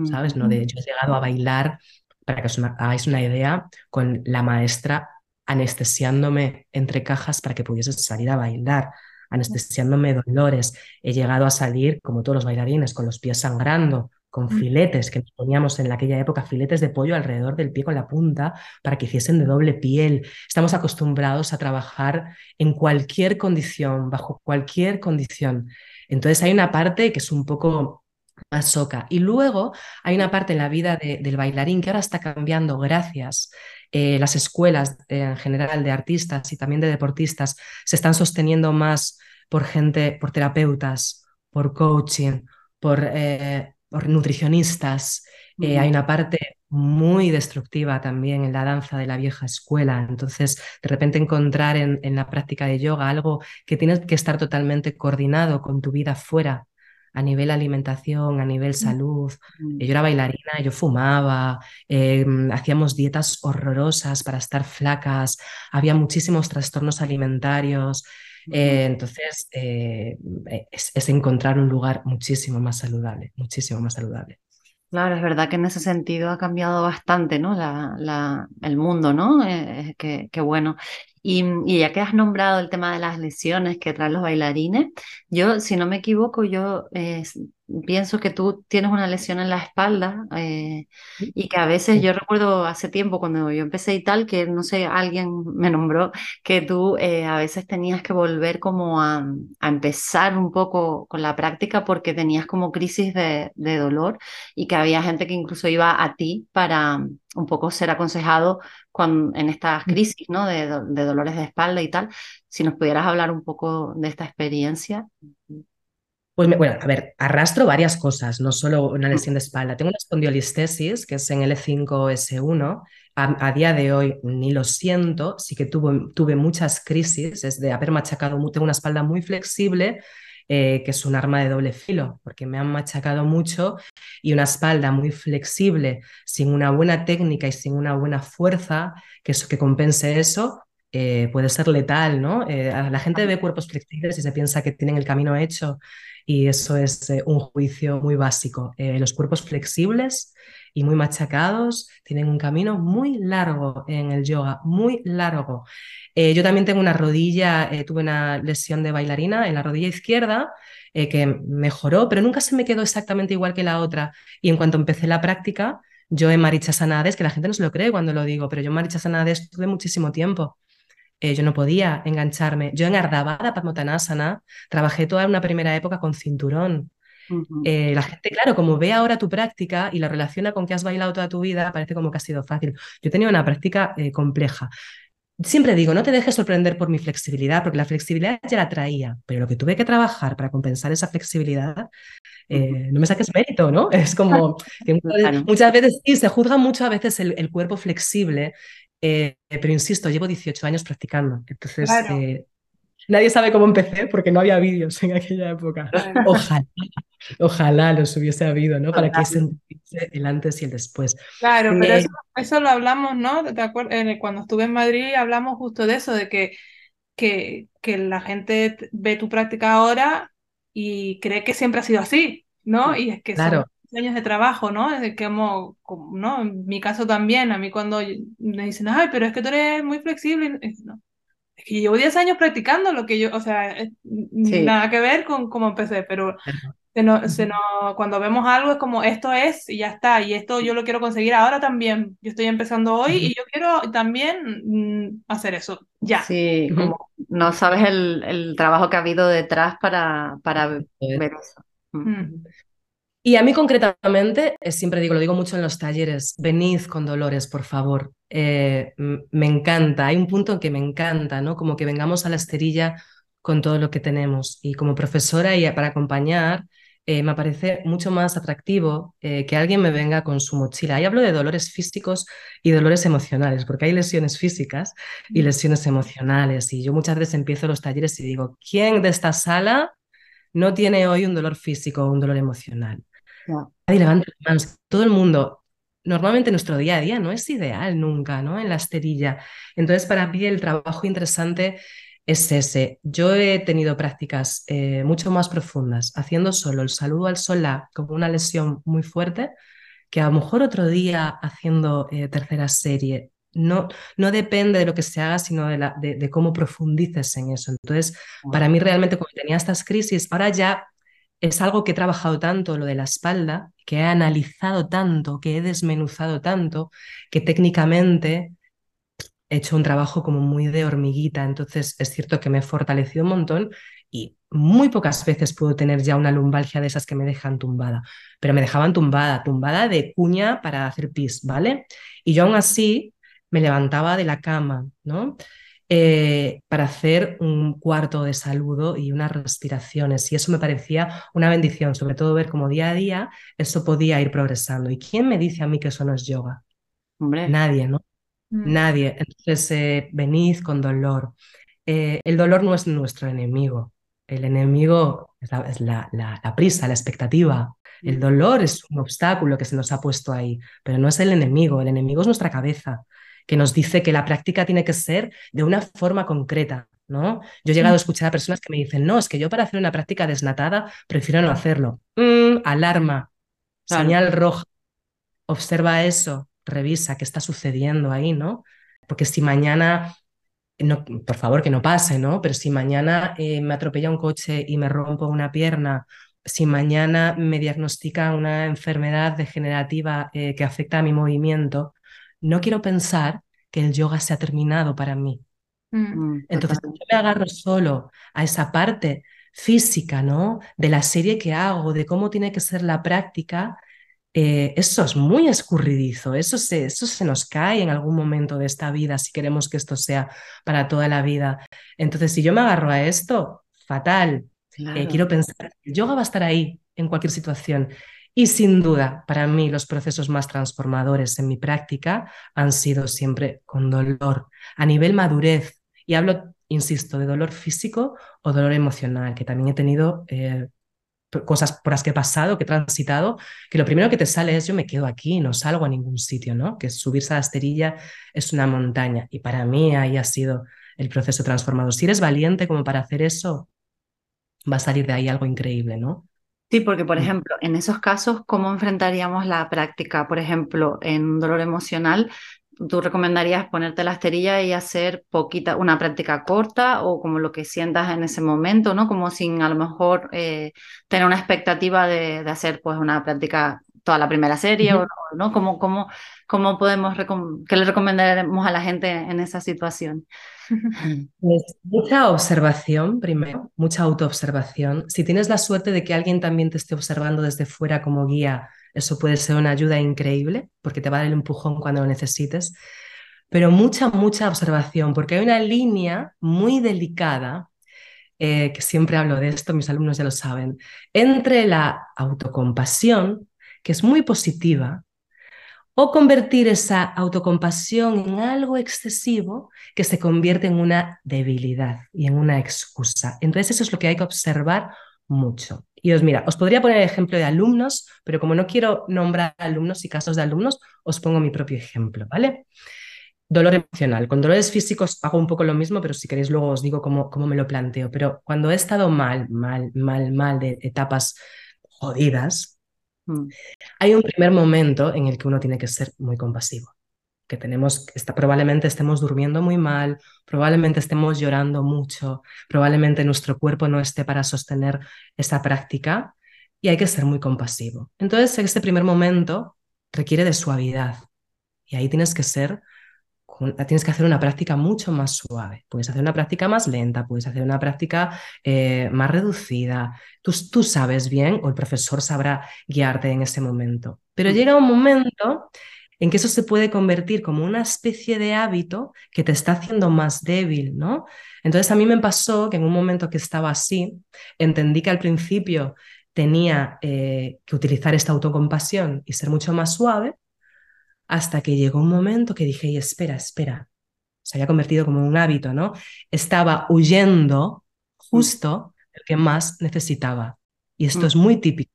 ¿sabes? No de, yo he llegado a bailar, para que os hagáis una idea, con la maestra anestesiándome entre cajas para que pudiese salir a bailar, anestesiándome dolores. He llegado a salir, como todos los bailarines, con los pies sangrando, con filetes que nos poníamos en aquella época, filetes de pollo alrededor del pie con la punta para que hiciesen de doble piel. Estamos acostumbrados a trabajar en cualquier condición, bajo cualquier condición. Entonces hay una parte que es un poco más soca. Y luego hay una parte en la vida del bailarín que ahora está cambiando gracias. Eh, las escuelas eh, en general de artistas y también de deportistas se están sosteniendo más por gente, por terapeutas, por coaching, por, eh, por nutricionistas. hay una parte muy destructiva también en la danza de la vieja escuela. Entonces, de repente encontrar en, en, la práctica de yoga algo que tienes que estar totalmente coordinado con tu vida fuera a nivel alimentación, a nivel salud. Yo era bailarina, yo fumaba, em, hacíamos dietas horrorosas para estar flacas, había muchísimos trastornos alimentarios. Eh, entonces, eh, es, es, encontrar un lugar muchísimo más saludable, muchísimo más saludable. Claro, es verdad que en ese sentido ha cambiado bastante, ¿no? La, la, el mundo, ¿no? Eh, qué, qué bueno. Y, y, ya que has nombrado el tema de las lesiones que traen los bailarines, yo, si no me equivoco, yo eh, pienso que tú tienes una lesión en la espalda eh, y que a veces yo recuerdo hace tiempo cuando yo empecé y tal, que no sé, alguien me nombró que tú eh, a veces tenías que volver como a, a, empezar un poco con la práctica porque tenías como crisis de, de dolor y que había gente que incluso iba a ti para un poco ser aconsejado con, en estas crisis ¿no? de, de dolores de espalda y tal. Si nos pudieras hablar un poco de esta experiencia. Pues bueno, a ver, arrastro varias cosas, no solo una lesión de espalda. Tengo una espondiolistesis, que es en L5S1. A, a día de hoy ni lo siento, sí que tuve, tuve muchas crisis, es de haber machacado, tengo una espalda muy flexible, eh, que es un arma de doble filo, porque me han machacado mucho y una espalda muy flexible, sin una buena técnica y sin una buena fuerza que, eso, que compense eso, eh, puede ser letal, ¿no? Eh, la gente ve cuerpos flexibles y se piensa que tienen el camino hecho y eso es eh, un juicio muy básico. Eh, los cuerpos flexibles y muy machacados tienen un camino muy largo en el yoga, muy largo. Eh, yo también tengo una rodilla, tuve una lesión de bailarina en la rodilla izquierda que mejoró, pero nunca se me quedó exactamente igual que la otra. Y en cuanto empecé la práctica, Yo en Maricha Sanades, que la gente no se lo cree cuando lo digo, pero yo en Maricha Sanades estuve muchísimo tiempo. Eh, yo no podía engancharme. Yo en Ardavada Padmotanasana trabajé toda una primera época con cinturón. Eh, la gente, claro, como ve ahora tu práctica y la relaciona con que has bailado toda tu vida, parece como que ha sido fácil. Yo tenía una práctica eh, compleja. Siempre digo, no te dejes sorprender por mi flexibilidad, porque la flexibilidad ya la traía, pero lo que tuve que trabajar para compensar esa flexibilidad, eh, no me saques mérito, ¿no? Es como que muchas, veces, sí, se juzga mucho a veces el, cuerpo flexible, pero insisto, llevo 18 años practicando, entonces Nadie sabe cómo empecé porque no había vídeos en aquella época. Ojalá, ojalá los hubiese habido, ¿no? Para que se el antes y el después. Claro, pero eh, eso, lo hablamos, ¿no? Cuando estuve en Madrid hablamos justo de eso, de que, que, que la gente ve tu práctica ahora y cree que siempre ha sido así, ¿no? Y es que son años de trabajo, ¿no? Es que como, ¿no? En mi caso también, a mí cuando me dicen, ay, pero es que tú eres muy flexible, no, es que llevo 10 años practicando lo que yo, o sea, nada que ver con cómo empecé, pero se cuando vemos algo es como esto es y ya está, y esto yo lo quiero conseguir ahora también. Yo estoy empezando hoy y yo quiero también mm, hacer eso, ya. Sí, como no sabes el, el, trabajo que ha habido detrás para, para ver eso. Mm. Y a mí concretamente, eh, siempre digo, lo digo mucho en los talleres, venid con dolores, por favor. Eh, me encanta, hay un punto en que me encanta, ¿no? Como que vengamos a la esterilla con todo lo que tenemos. Y como profesora y para acompañar, eh, me parece mucho más atractivo que alguien me venga con su mochila. Y hablo de dolores físicos y dolores emocionales, porque hay lesiones físicas y lesiones emocionales. Y yo muchas veces empiezo los talleres y digo, ¿quién de esta sala no tiene hoy un dolor físico o un dolor emocional? Nadie levanta manos. Todo el mundo, normalmente nuestro día a día no es ideal nunca, ¿no? En la esterilla. Entonces, para mí el trabajo interesante es ese. Yo he tenido prácticas eh, mucho más profundas, haciendo solo el saludo al solá como una lesión muy fuerte, que a lo mejor otro día haciendo eh, tercera serie. No, no depende de lo que se haga, sino de, la, de cómo profundices en eso. Entonces, para mí realmente, como tenía estas crisis, ahora ya es algo que he trabajado tanto, lo de la espalda, que he analizado tanto, que he desmenuzado tanto, que técnicamente he hecho un trabajo como muy de hormiguita. Entonces es cierto que me he fortalecido un montón y muy pocas veces puedo tener ya una lumbalgia de esas que me dejan tumbada, pero me dejaban tumbada, tumbada de cuña para hacer pis, ¿vale? Y yo aún así me levantaba de la cama, ¿no? Eh, para hacer un cuarto de saludo y unas respiraciones. Y eso me parecía una bendición, sobre todo ver cómo día a día eso podía ir progresando. ¿Y quién me dice a mí que eso no es yoga? Nadie, ¿no? Mm. Nadie. Entonces, eh, venid con dolor. Eh, el dolor no es nuestro enemigo. El enemigo es, la, la, prisa, la expectativa. El mm. dolor es un obstáculo que se nos ha puesto ahí, pero no es el enemigo. El enemigo es nuestra cabeza que nos dice que la práctica tiene que ser de una forma concreta. ¿no? Yo he llegado a mm. escuchar a personas que me dicen, no, es que yo para hacer una práctica desnatada prefiero no hacerlo. Mm, alarma, señal roja, observa eso, revisa qué está sucediendo ahí, ¿no? Porque si mañana, no, por favor que no pase, ¿no? Pero si mañana eh, me atropella un coche y me rompo una pierna, si mañana me diagnostica una enfermedad degenerativa eh, que afecta a mi movimiento, no quiero pensar que el yoga se ha terminado para mí. Mm. Mm, Entonces, yo me agarro solo a esa parte física, ¿no? De la serie que hago, de cómo tiene que ser la práctica, eh, eso es muy escurridizo, eso se, eso se nos cae en algún momento de esta vida si queremos que esto sea para toda la vida. Entonces, si yo me agarro a esto, fatal. Eh, quiero pensar, el yoga va a estar ahí en cualquier situación. Y sin duda, para mí los procesos más transformadores en mi práctica han sido siempre con dolor, a nivel madurez. Y hablo, insisto, de dolor físico o dolor emocional, que también he tenido eh, cosas por las que he pasado, que he transitado, que lo primero que te sale es yo me quedo aquí, no salgo a ningún sitio, ¿no? Que subirse a la esterilla es una montaña. Y para mí ahí ha sido el proceso transformador. Si eres valiente como para hacer eso, va a salir de ahí algo increíble, ¿no? Sí, porque por mm. ejemplo, en esos casos, ¿cómo enfrentaríamos la práctica? Por ejemplo, en un dolor emocional, ¿tú recomendarías ponerte la esterilla y hacer poquita, una práctica corta o como lo que sientas en ese momento, ¿no? Como sin a lo mejor eh, tener una expectativa de, hacer pues una práctica toda la primera serie o no? ¿Cómo, cómo, cómo podemos, qué le recomendaremos a la gente en esa situación? Pues mucha observación primero, mucha autoobservación. Si tienes la suerte de que alguien también te esté observando desde fuera como guía, eso puede ser una ayuda increíble porque te va a dar el empujón cuando lo necesites. Pero mucha, mucha observación, porque hay una línea muy delicada, eh, que siempre hablo de esto, mis alumnos ya lo saben, entre la autocompasión, que es muy positiva, o convertir esa autocompasión en algo excesivo que se convierte en una debilidad y en una excusa. Entonces eso es lo que hay que observar mucho. Y os mira, os podría poner el ejemplo de alumnos, pero como no quiero nombrar alumnos y casos de alumnos, os pongo mi propio ejemplo, ¿vale? Dolor emocional. Con dolores físicos hago un poco lo mismo, pero si queréis luego os digo cómo, cómo me lo planteo. Pero cuando he estado mal, mal, mal, mal de etapas jodidas, mm. hay un primer momento en el que uno tiene que ser muy compasivo que tenemos, está, probablemente estemos durmiendo muy mal, probablemente estemos llorando mucho, probablemente nuestro cuerpo no esté para sostener esa práctica y hay que ser muy compasivo. Entonces, ese primer momento requiere de suavidad y ahí tienes que ser, tienes que hacer una práctica mucho más suave. Puedes hacer una práctica más lenta, puedes hacer una práctica eh, más reducida. Tú, tú sabes bien o el profesor sabrá guiarte en ese momento. Pero llega un momento en que eso se puede convertir como una especie de hábito que te está haciendo más débil, ¿no? Entonces a mí me pasó que en un momento que estaba así, entendí que al principio tenía eh, que utilizar esta autocompasión y ser mucho más suave, hasta que llegó un momento que dije, espera, espera, se había convertido como un hábito, ¿no? Estaba huyendo justo lo que más necesitaba. Y esto mm. es muy típico,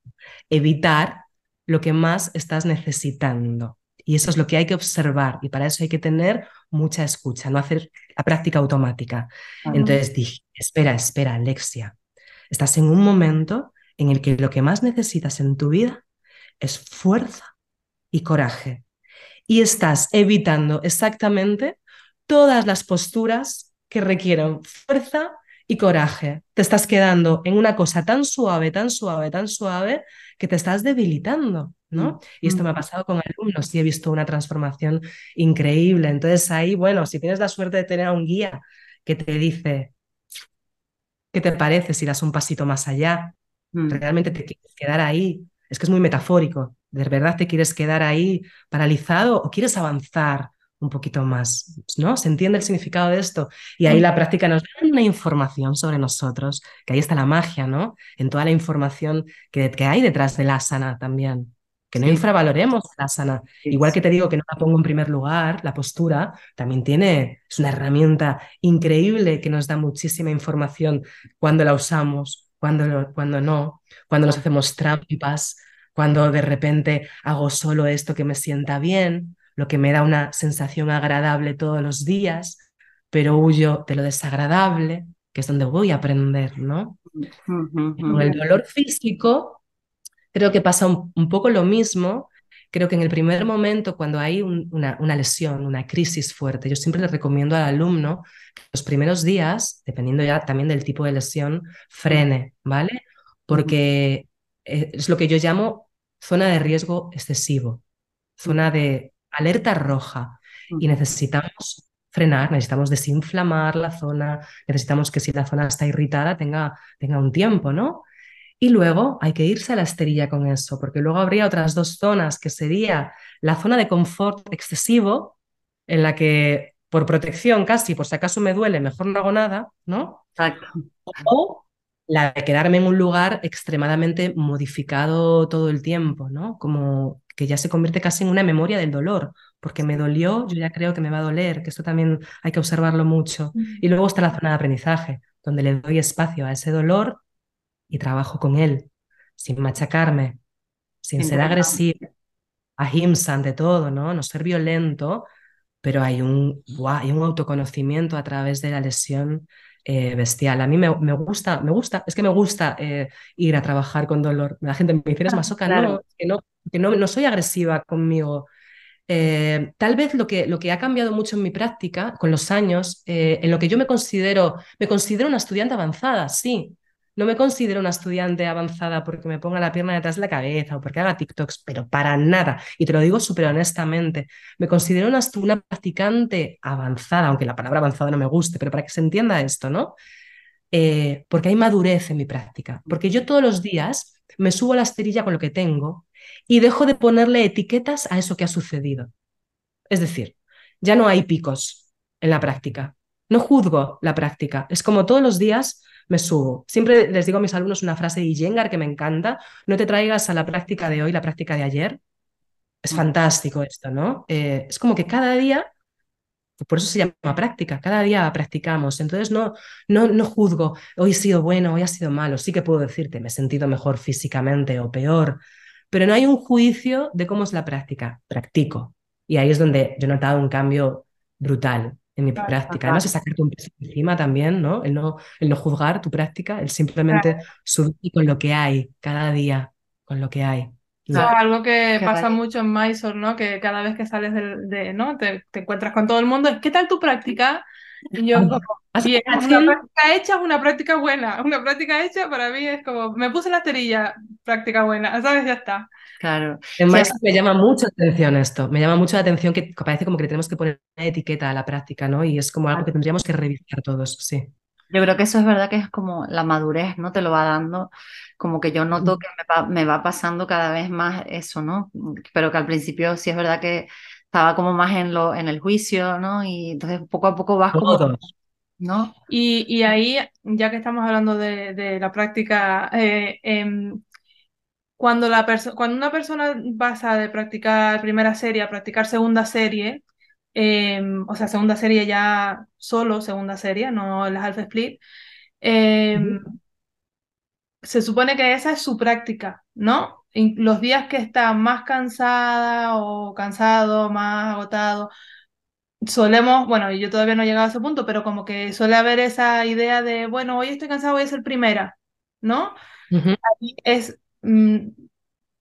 evitar lo que más estás necesitando. Y eso es lo que hay que observar y para eso hay que tener mucha escucha, no hacer la práctica automática. Entonces dije, espera, espera, Alexia, estás en un momento en el que lo que más necesitas en tu vida es fuerza y coraje. Y estás evitando exactamente todas las posturas que requieren fuerza y coraje. Te estás quedando en una cosa tan suave, tan suave, tan suave, que te estás debilitando, ¿no? Mm, y esto me ha mm. pasado con alumnos y he visto una transformación increíble. Entonces ahí, bueno, si tienes la suerte de tener a un guía que te dice, ¿qué te parece si das un pasito más allá? Mm. ¿Realmente te quieres quedar ahí? Es que es muy metafórico. ¿De verdad te quieres quedar ahí paralizado o quieres avanzar? un poquito más, ¿no? Se entiende el significado de esto y ahí la práctica nos da una información sobre nosotros, que ahí está la magia, ¿no? En toda la información que, que hay detrás de la asana también. Que no infravaloremos la asana. Igual que te digo que no la pongo en primer lugar, la postura también tiene, es una herramienta increíble que nos da muchísima información cuando la usamos, cuando, cuando no, cuando nos hacemos trampas, cuando de repente hago solo esto que me sienta bien, lo que me da una sensación agradable todos los días, pero huyo de lo desagradable, que es donde voy a aprender, ¿no? Con el dolor físico, creo que pasa un, poco lo mismo. Creo que en el primer momento, cuando hay una, una, lesión, una crisis fuerte, yo siempre le recomiendo al alumno que los primeros días, dependiendo ya también del tipo de lesión, frene, ¿vale? Porque eh, es lo que yo llamo zona de riesgo excesivo, zona de alerta roja y necesitamos frenar, necesitamos desinflamar la zona, necesitamos que si la zona está irritada tenga, tenga un tiempo, ¿no? Y luego hay que irse a la esterilla con eso, porque luego habría otras dos zonas, que sería la zona de confort excesivo, en la que por protección casi, por si acaso me duele, mejor no hago nada, ¿no? Exacto. O la de quedarme en un lugar extremadamente modificado todo el tiempo, ¿no? Como que ya se convierte casi en una memoria del dolor, porque me dolió, yo ya creo que me va a doler, que esto también hay que observarlo mucho. Y luego está la zona de aprendizaje, donde le doy espacio a ese dolor y trabajo con él, sin machacarme, sin ser agresivo, ahimsa ante todo, ¿no? No ser violento, pero hay un, hay un autoconocimiento a través de la lesión eh, bestial. A mí me, gusta, me gusta, es que me gusta eh, ir a trabajar con dolor. La gente me dice, eres ah, masoca, no, que no, que no, no soy agresiva conmigo. Eh, tal vez lo que, lo que ha cambiado mucho en mi práctica con los años, en lo que yo me considero, me considero una estudiante avanzada, sí, no me considero una estudiante avanzada porque me ponga la pierna detrás de la cabeza o porque haga TikToks, pero para nada. Y te lo digo súper honestamente. Me considero una, practicante avanzada, aunque la palabra avanzada no me guste, pero para que se entienda esto, ¿no? Eh, porque hay madurez en mi práctica. Porque yo todos los días me subo a la esterilla con lo que tengo y dejo de ponerle etiquetas a eso que ha sucedido. Es decir, ya no hay picos en la práctica. No juzgo la práctica. Es como todos los días me subo. Siempre les digo a mis alumnos una frase de Iyengar que me encanta, no te traigas a la práctica de hoy la práctica de ayer. Es mm. fantástico esto, ¿no? Eh, es como que cada día, por eso se llama práctica, cada día practicamos. Entonces no, no, no juzgo, hoy ha sido bueno, hoy ha sido malo. Sí que puedo decirte, me he sentido mejor físicamente o peor, pero no hay un juicio de cómo es la práctica. Practico. Y ahí es donde yo he notado un cambio brutal en mi práctica. Además, es sacarte un peso encima también, ¿no? El, ¿no? el no juzgar tu práctica, el simplemente subir con lo que hay cada día, con lo que hay. Eso es algo que pasa mucho en Mysore, ¿no? Que cada vez que sales de, ¿no? Te, encuentras con todo el mundo, ¿qué tal tu práctica? Y yo, bien, una práctica hecha es una práctica buena. Una práctica hecha para mí es como, me puse la esterilla, práctica buena, ¿sabes? Ya está. Claro. Además, me llama mucho la atención esto. Me llama mucho la atención que parece como que le tenemos que poner una etiqueta a la práctica, ¿no? Y es como algo que tendríamos que revisar todos, sí. Yo creo que eso es verdad que es como la madurez, ¿no? Te lo va dando, como que yo noto que me va, pasando cada vez más eso, ¿no? Pero que al principio sí es verdad que estaba como más en, lo, en el juicio, ¿no? Y entonces poco a poco vas como... ¿no? Y, ahí, ya que estamos hablando de, la práctica, eh, em, cuando, la cuando una persona pasa de practicar primera serie a practicar segunda serie, em, o sea, segunda serie ya solo segunda serie, no las alpha split, em, se supone que esa es su práctica, ¿no? Los días que está más cansada o cansado, más agotado, solemos, bueno, yo todavía no he llegado a ese punto, pero como que suele haber esa idea de, bueno, hoy estoy cansado, voy a ser primera, ¿no? es Mm,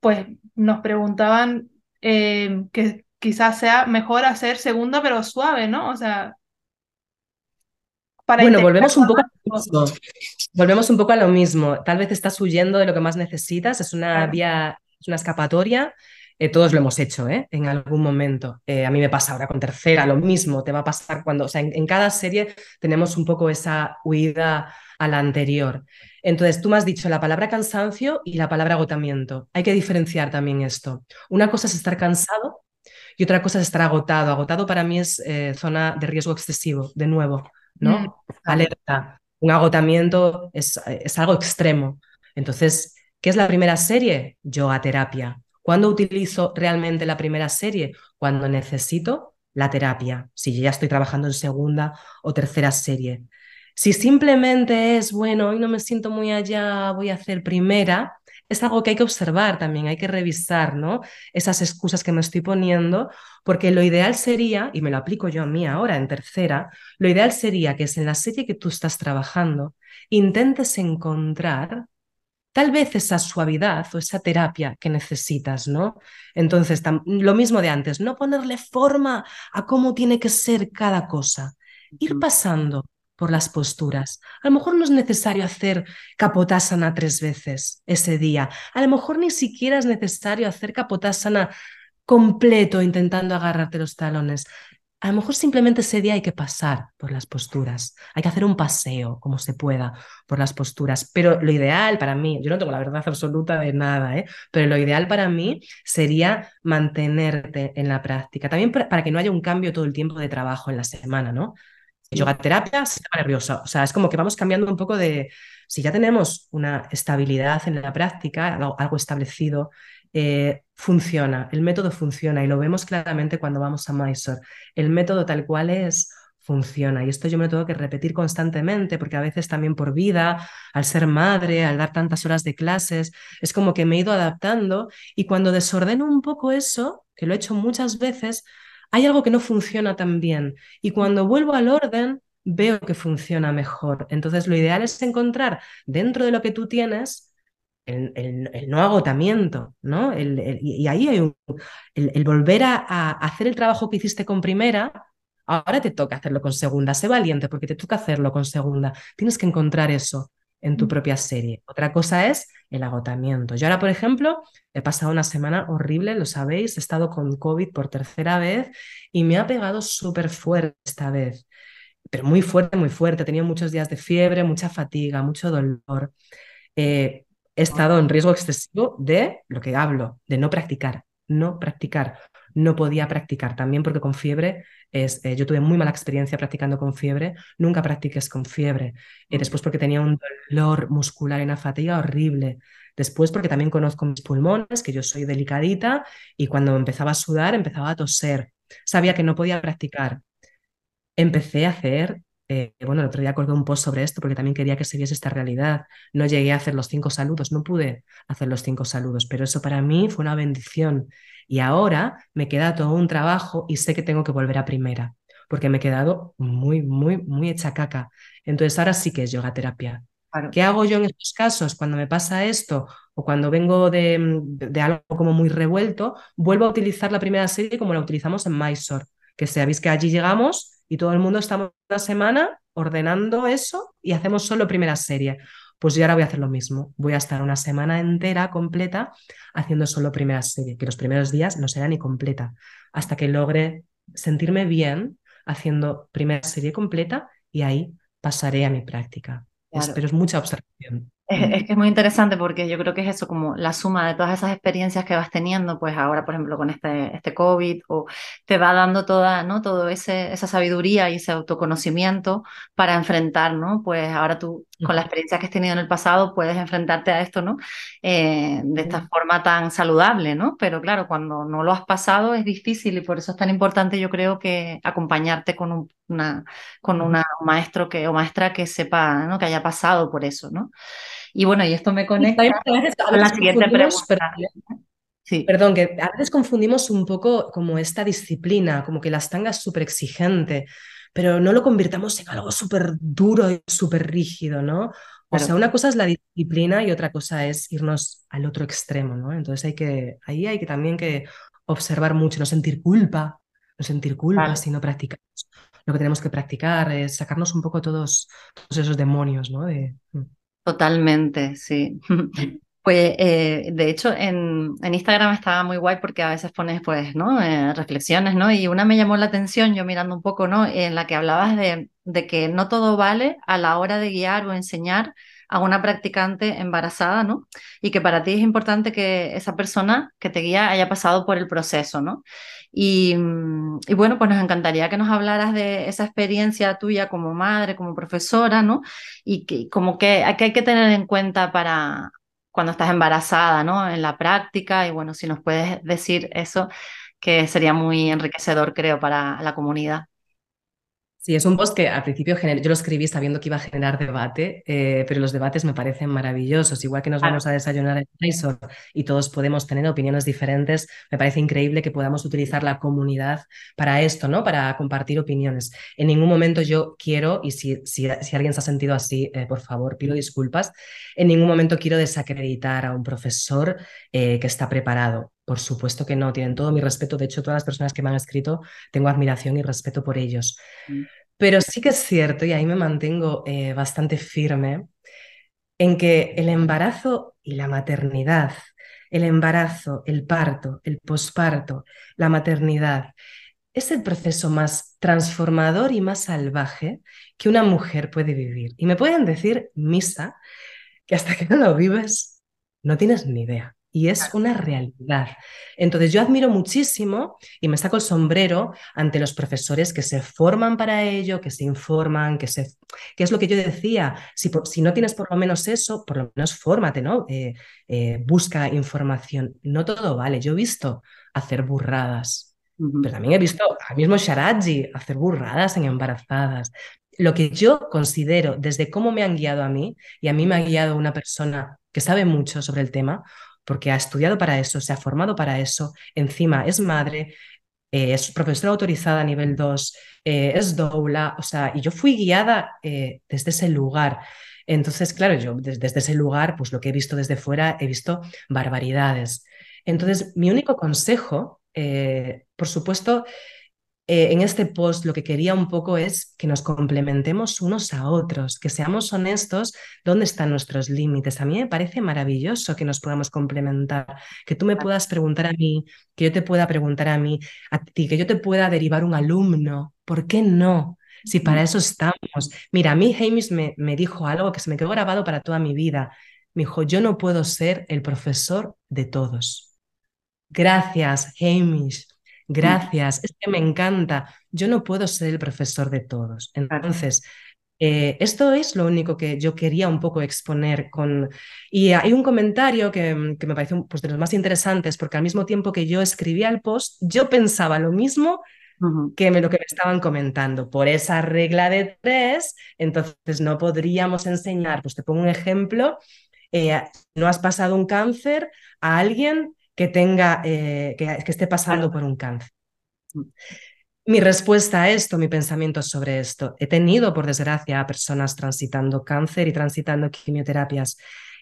pues nos preguntaban eh, que quizás sea mejor hacer segunda pero suave, ¿no? O sea, para bueno, volvemos un poco a mismo. Volvemos un poco a lo mismo. Tal vez estás huyendo de lo que más necesitas, es una vía, es una escapatoria. Eh, todos lo hemos hecho ¿eh? en algún momento. a mí me pasa ahora con tercera, lo mismo, te va a pasar cuando, o sea, en cada serie tenemos un poco esa huida a la anterior. Entonces, tú me has dicho la palabra cansancio y la palabra agotamiento. Hay que diferenciar también esto. Una cosa es estar cansado y otra cosa es estar agotado. Agotado para mí es eh, zona de riesgo excesivo, de nuevo, ¿no? Mm, Alerta. Un agotamiento es, es algo extremo. Entonces, ¿qué es la primera serie? Yoga terapia. ¿Cuándo utilizo realmente la primera serie? Cuando necesito la terapia. Si ya estoy trabajando en segunda o tercera serie. Si simplemente es, bueno, hoy no me siento muy allá, voy a hacer primera, es algo que hay que observar también, hay que revisar, ¿no? Esas excusas que me estoy poniendo, porque lo ideal sería, y me lo aplico yo a mí ahora en tercera, lo ideal sería que es en la serie que tú estás trabajando, intentes encontrar tal vez esa suavidad o esa terapia que necesitas, ¿no? Entonces, lo mismo de antes, no ponerle forma a cómo tiene que ser cada cosa, ir pasando por las posturas. A lo mejor no es necesario hacer capotasana tres veces ese día. A lo mejor ni siquiera es necesario hacer capotasana completo intentando agarrarte los talones. A lo mejor simplemente ese día hay que pasar por las posturas, hay que hacer un paseo como se pueda por las posturas, pero lo ideal para mí, yo no tengo la verdad absoluta de nada, ¿eh? pero lo ideal para mí sería mantenerte en la práctica, también para que no haya un cambio todo el tiempo de trabajo en la semana, ¿no? Yoga terapia, sistema nervioso. O sea, es como que vamos cambiando un poco de, si ya tenemos una estabilidad en la práctica, algo, establecido, eh, funciona, el método funciona y lo vemos claramente cuando vamos a Mysore. El método tal cual es, funciona. Y esto yo me lo tengo que repetir constantemente porque a veces también por vida, al ser madre, al dar tantas horas de clases, es como que me he ido adaptando y cuando desordeno un poco eso, que lo he hecho muchas veces, hay algo que no funciona tan bien. Y cuando vuelvo al orden veo que funciona mejor. Entonces lo ideal es encontrar dentro de lo que tú tienes el, no agotamiento, ¿no? y ahí hay un, el, volver a, a, hacer el trabajo que hiciste con primera, ahora te toca hacerlo con segunda, sé valiente porque te toca hacerlo con segunda, tienes que encontrar eso en tu propia serie. Otra cosa es el agotamiento. Yo ahora, por ejemplo, he pasado una semana horrible, lo sabéis, he estado con COVID por tercera vez y me ha pegado súper fuerte esta vez, pero muy fuerte, muy fuerte. He tenido muchos días de fiebre, mucha fatiga, mucho dolor. Eh, he estado en riesgo excesivo de lo que hablo, de no practicar, no practicar. No podía practicar también porque con fiebre es, eh, yo tuve muy mala experiencia practicando con fiebre, nunca practiques con fiebre. Y después porque tenía un dolor muscular y una fatiga horrible. Después porque también conozco mis pulmones, que yo soy delicadita y cuando empezaba a sudar empezaba a toser. Sabía que no podía practicar. Empecé a hacer eh, bueno, el otro día colgué un post sobre esto porque también quería que se viese esta realidad. No llegué a hacer los cinco saludos, no pude hacer los cinco saludos, pero eso para mí fue una bendición. Y ahora me queda todo un trabajo y sé que tengo que volver a primera, porque me he quedado muy, muy, muy hecha caca. Entonces ahora sí que es yoga terapia. ¿Qué hago yo en estos casos? Cuando me pasa esto o cuando vengo de, de, algo como muy revuelto, vuelvo a utilizar la primera serie como la utilizamos en Mysore, que sabéis que allí llegamos y todo el mundo estamos una semana ordenando eso y hacemos solo primera serie. Pues yo ahora voy a hacer lo mismo. Voy a estar una semana entera completa haciendo solo primera serie, que los primeros días no será ni completa, hasta que logre sentirme bien haciendo primera serie completa y ahí pasaré a mi práctica. Pero es mucha observación. Es, que es muy interesante porque yo creo que es eso, como la suma de todas esas experiencias que vas teniendo, pues ahora, por ejemplo, con este, este COVID, o te va dando toda, ¿no? Todo ese, esa sabiduría y ese autoconocimiento para enfrentar, ¿no? Pues ahora tú, con la experiencia que has tenido en el pasado, puedes enfrentarte a esto, ¿no? Eh, de esta forma tan saludable, ¿no? Pero claro, cuando no lo has pasado es difícil y por eso es tan importante, yo creo, que acompañarte con un, una, con una, un maestro que, o maestra que sepa, ¿no? Que haya pasado por eso, ¿no? Y bueno, y esto me conecta con la siguiente pregunta. Sí. Perdón, que a veces confundimos un poco como esta disciplina, como que la estanga es súper exigente, pero no lo convirtamos en algo súper duro y súper rígido, ¿no? O sea, una cosa es la disciplina y otra cosa es irnos al otro extremo, ¿no? Entonces hay que, ahí hay que también que observar mucho, no sentir culpa, no sentir culpa si no practicamos. Lo que tenemos que practicar es sacarnos un poco todos, todos esos demonios, ¿no? De, mm. Totalmente, sí. Pues eh, de hecho en, en, Instagram estaba muy guay porque a veces pones pues, ¿no? Eh, reflexiones, ¿no? Y una me llamó la atención, yo mirando un poco, ¿no? En la que hablabas de, de que no todo vale a la hora de guiar o enseñar a una practicante embarazada, ¿no? Y que para ti es importante que esa persona que te guía haya pasado por el proceso, ¿no? Y, bueno, pues nos encantaría que nos hablaras de esa experiencia tuya como madre, como profesora, ¿no? Y que, como que, que hay que tener en cuenta para cuando estás embarazada, ¿no? En la práctica. Y bueno, si nos puedes decir eso, que sería muy enriquecedor, creo, para la comunidad. Sí, es un post que al principio yo lo escribí sabiendo que iba a generar debate, eh, pero los debates me parecen maravillosos. Igual que nos vamos a desayunar en Tyson y todos podemos tener opiniones diferentes, me parece increíble que podamos utilizar la comunidad para esto, ¿no? Para compartir opiniones. En ningún momento yo quiero, y si, si, alguien se ha sentido así, eh, por favor, pido disculpas, en ningún momento quiero desacreditar a un profesor eh, que está preparado. Por supuesto que no, tienen todo mi respeto. De hecho, todas las personas que me han escrito, tengo admiración y respeto por ellos. Mm. Pero sí que es cierto, y ahí me mantengo eh, bastante firme, en que el embarazo y la maternidad, el embarazo, el parto, el posparto, la maternidad, es el proceso más transformador y más salvaje que una mujer puede vivir. Y me pueden decir, Misa, que hasta que no lo vives, no tienes ni idea y es una realidad. Entonces yo admiro muchísimo y me saco el sombrero ante los profesores que se forman para ello, que se informan, que, se, que es lo que yo decía, si, si no tienes por lo menos eso, por lo menos fórmate, ¿no? Eh, eh, busca información. No todo vale. Yo he visto hacer burradas, pero también he visto al mismo Sharaji hacer burradas en embarazadas. Lo que yo considero desde cómo me han guiado a mí, y a mí me ha guiado una persona que sabe mucho sobre el tema, porque ha estudiado para eso, se ha formado para eso, encima es madre, eh, es profesora autorizada a nivel 2, eh, es doula, o sea, y yo fui guiada eh, desde ese lugar. Entonces, claro, yo desde, ese lugar, pues lo que he visto desde fuera, he visto barbaridades. Entonces, mi único consejo, por supuesto, eh, en este post lo que quería un poco es que nos complementemos unos a otros, que seamos honestos dónde están nuestros límites. A mí me parece maravilloso que nos podamos complementar, que tú me puedas preguntar a mí, que yo te pueda preguntar a mí, a ti, que yo te pueda derivar un alumno. ¿Por qué no? Si para eso estamos. Mira, a mí Hamish me, me dijo algo que se me quedó grabado para toda mi vida. Me dijo, yo no puedo ser el profesor de todos. Gracias, Hamish. Gracias, es que me encanta. Yo no puedo ser el profesor de todos. Entonces, eh, esto es lo único que yo quería un poco exponer con... Y hay un comentario que, me parece pues, de los más interesantes, porque al mismo tiempo que yo escribía el post, yo pensaba lo mismo que me, lo que me estaban comentando. Por esa regla de tres, entonces no podríamos enseñar, pues te pongo un ejemplo, eh, no has pasado un cáncer a alguien que tenga, eh, que, esté pasando por un cáncer. Mi respuesta a esto, mi pensamiento sobre esto, he tenido, por desgracia, a personas transitando cáncer y transitando quimioterapias.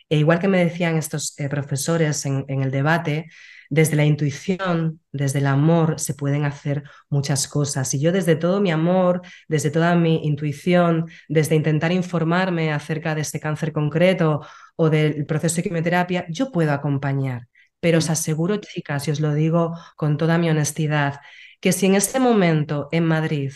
E igual que me decían estos eh, profesores en, en, el debate, desde la intuición, desde el amor, se pueden hacer muchas cosas. Y yo desde todo mi amor, desde toda mi intuición, desde intentar informarme acerca de este cáncer concreto o del proceso de quimioterapia, yo puedo acompañar. Pero os aseguro, chicas, y os lo digo con toda mi honestidad, que si en ese momento en Madrid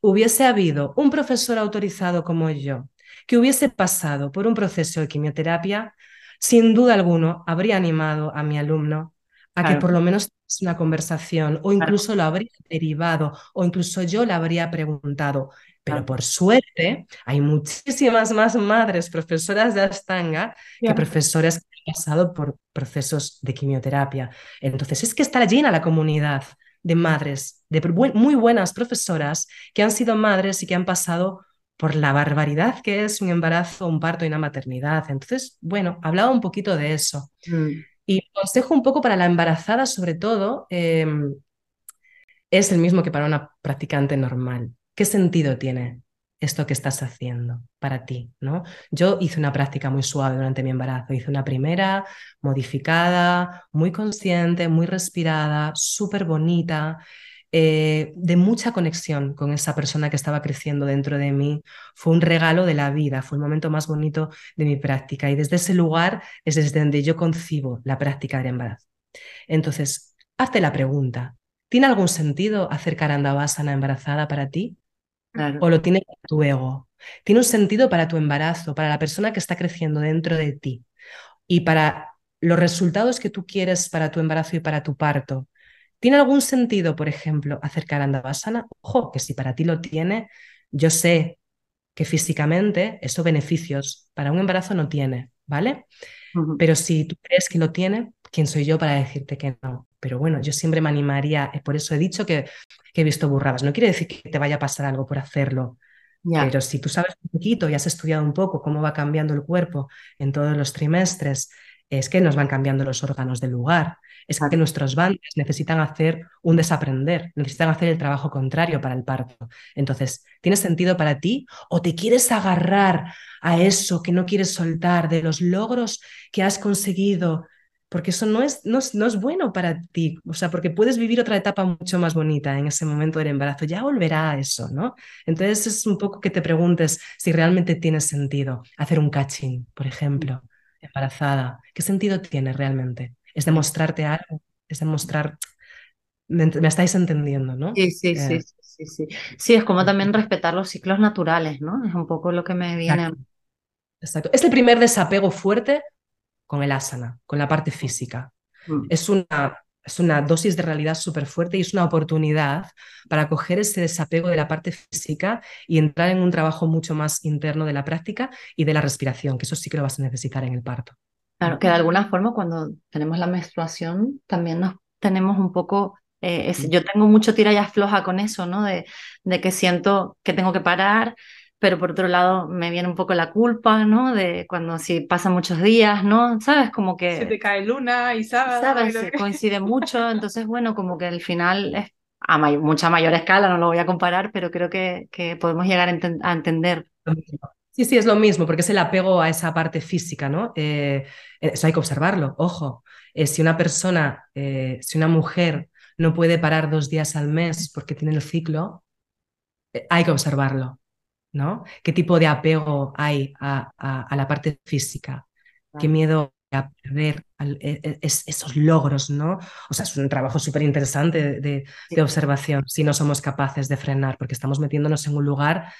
hubiese habido un profesor autorizado como yo, que hubiese pasado por un proceso de quimioterapia, sin duda alguno habría animado a mi alumno a que por lo menos una conversación o incluso lo habría derivado o incluso yo le habría preguntado. Pero por suerte hay muchísimas más madres profesoras de Astanga que profesores pasado por procesos de quimioterapia. Entonces es que está llena la comunidad de madres, de muy buenas profesoras que han sido madres y que han pasado por la barbaridad que es un embarazo, un parto y una maternidad. Entonces, bueno, hablaba un poquito de eso. Mm. Y consejo un poco para la embarazada, sobre todo, em, es el mismo que para una practicante normal. ¿Qué sentido tiene esto que estás haciendo para ti? ¿no? Yo hice una práctica muy suave durante mi embarazo. Hice una primera modificada, muy consciente, muy respirada, súper bonita. Eh, de mucha conexión con esa persona que estaba creciendo dentro de mí. Fue un regalo de la vida, fue el momento más bonito de mi práctica y desde ese lugar es desde donde yo concibo la práctica del embarazo. Entonces, hazte la pregunta, ¿tiene algún sentido hacer Karandavasana embarazada para ti? ¿O lo tiene tu ego? ¿Tiene un sentido para tu embarazo, para la persona que está creciendo dentro de ti y para los resultados que tú quieres para tu embarazo y para tu parto? ¿Tiene algún sentido, por ejemplo, acercar a Andavasana? Ojo, que si para ti lo tiene, yo sé que físicamente eso beneficios para un embarazo no tiene, ¿vale? Pero si tú crees que lo tiene, ¿quién soy yo para decirte que no? Pero bueno, yo siempre me animaría, por eso he dicho que, he visto burradas. No quiere decir que te vaya a pasar algo por hacerlo, Pero si tú sabes un poquito y has estudiado un poco cómo va cambiando el cuerpo en todos los trimestres, es que nos van cambiando los órganos del lugar es que nuestros bandes necesitan hacer un desaprender, necesitan hacer el trabajo contrario para el parto. Entonces, ¿tiene sentido para ti o te quieres agarrar a eso que no quieres soltar, de los logros que has conseguido? Porque eso no es, no es, bueno para ti, o sea, porque puedes vivir otra etapa mucho más bonita en ese momento del embarazo, ya volverá a eso, ¿no? Entonces es un poco que te preguntes si realmente tiene sentido hacer un catching, por ejemplo, embarazada. ¿Qué sentido tiene realmente? es demostrarte algo, es demostrar, me, estáis entendiendo, ¿no? Sí, sí, sí, eh, sí, sí, sí. es como también respetar los ciclos naturales, ¿no? Es un poco lo que me viene. Exacto. Es el primer desapego fuerte con el asana, con la parte física. Mm. Es una, es una dosis de realidad súper fuerte y es una oportunidad para coger ese desapego de la parte física y entrar en un trabajo mucho más interno de la práctica y de la respiración, que eso sí que lo vas a necesitar en el parto. Claro, que de alguna forma cuando tenemos la menstruación también nos tenemos un poco, eh, yo tengo mucho tira y afloja con eso, ¿no? De, de que siento que tengo que parar, pero por otro lado me viene un poco la culpa, ¿no? De cuando si pasan muchos días, ¿no? ¿Sabes? Como que... Se te cae luna y sábado. ¿Sabes? Coincide mucho, entonces bueno, como que al final es a mucha mayor escala, no lo voy a comparar, pero creo que, que podemos llegar a, entender Sí, sí, es lo mismo, porque es el apego a esa parte física, ¿no? Eh, eso hay que observarlo, ojo. Eh, si una persona, eh, si una mujer no puede parar dos días al mes porque tiene el ciclo, eh, hay que observarlo, ¿no? ¿Qué tipo de apego hay a, la parte física? ¿Qué miedo a perder e, e, esos logros, ¿no? O sea, es un trabajo súper interesante de, de, observación si no somos capaces de frenar, porque estamos metiéndonos en un lugar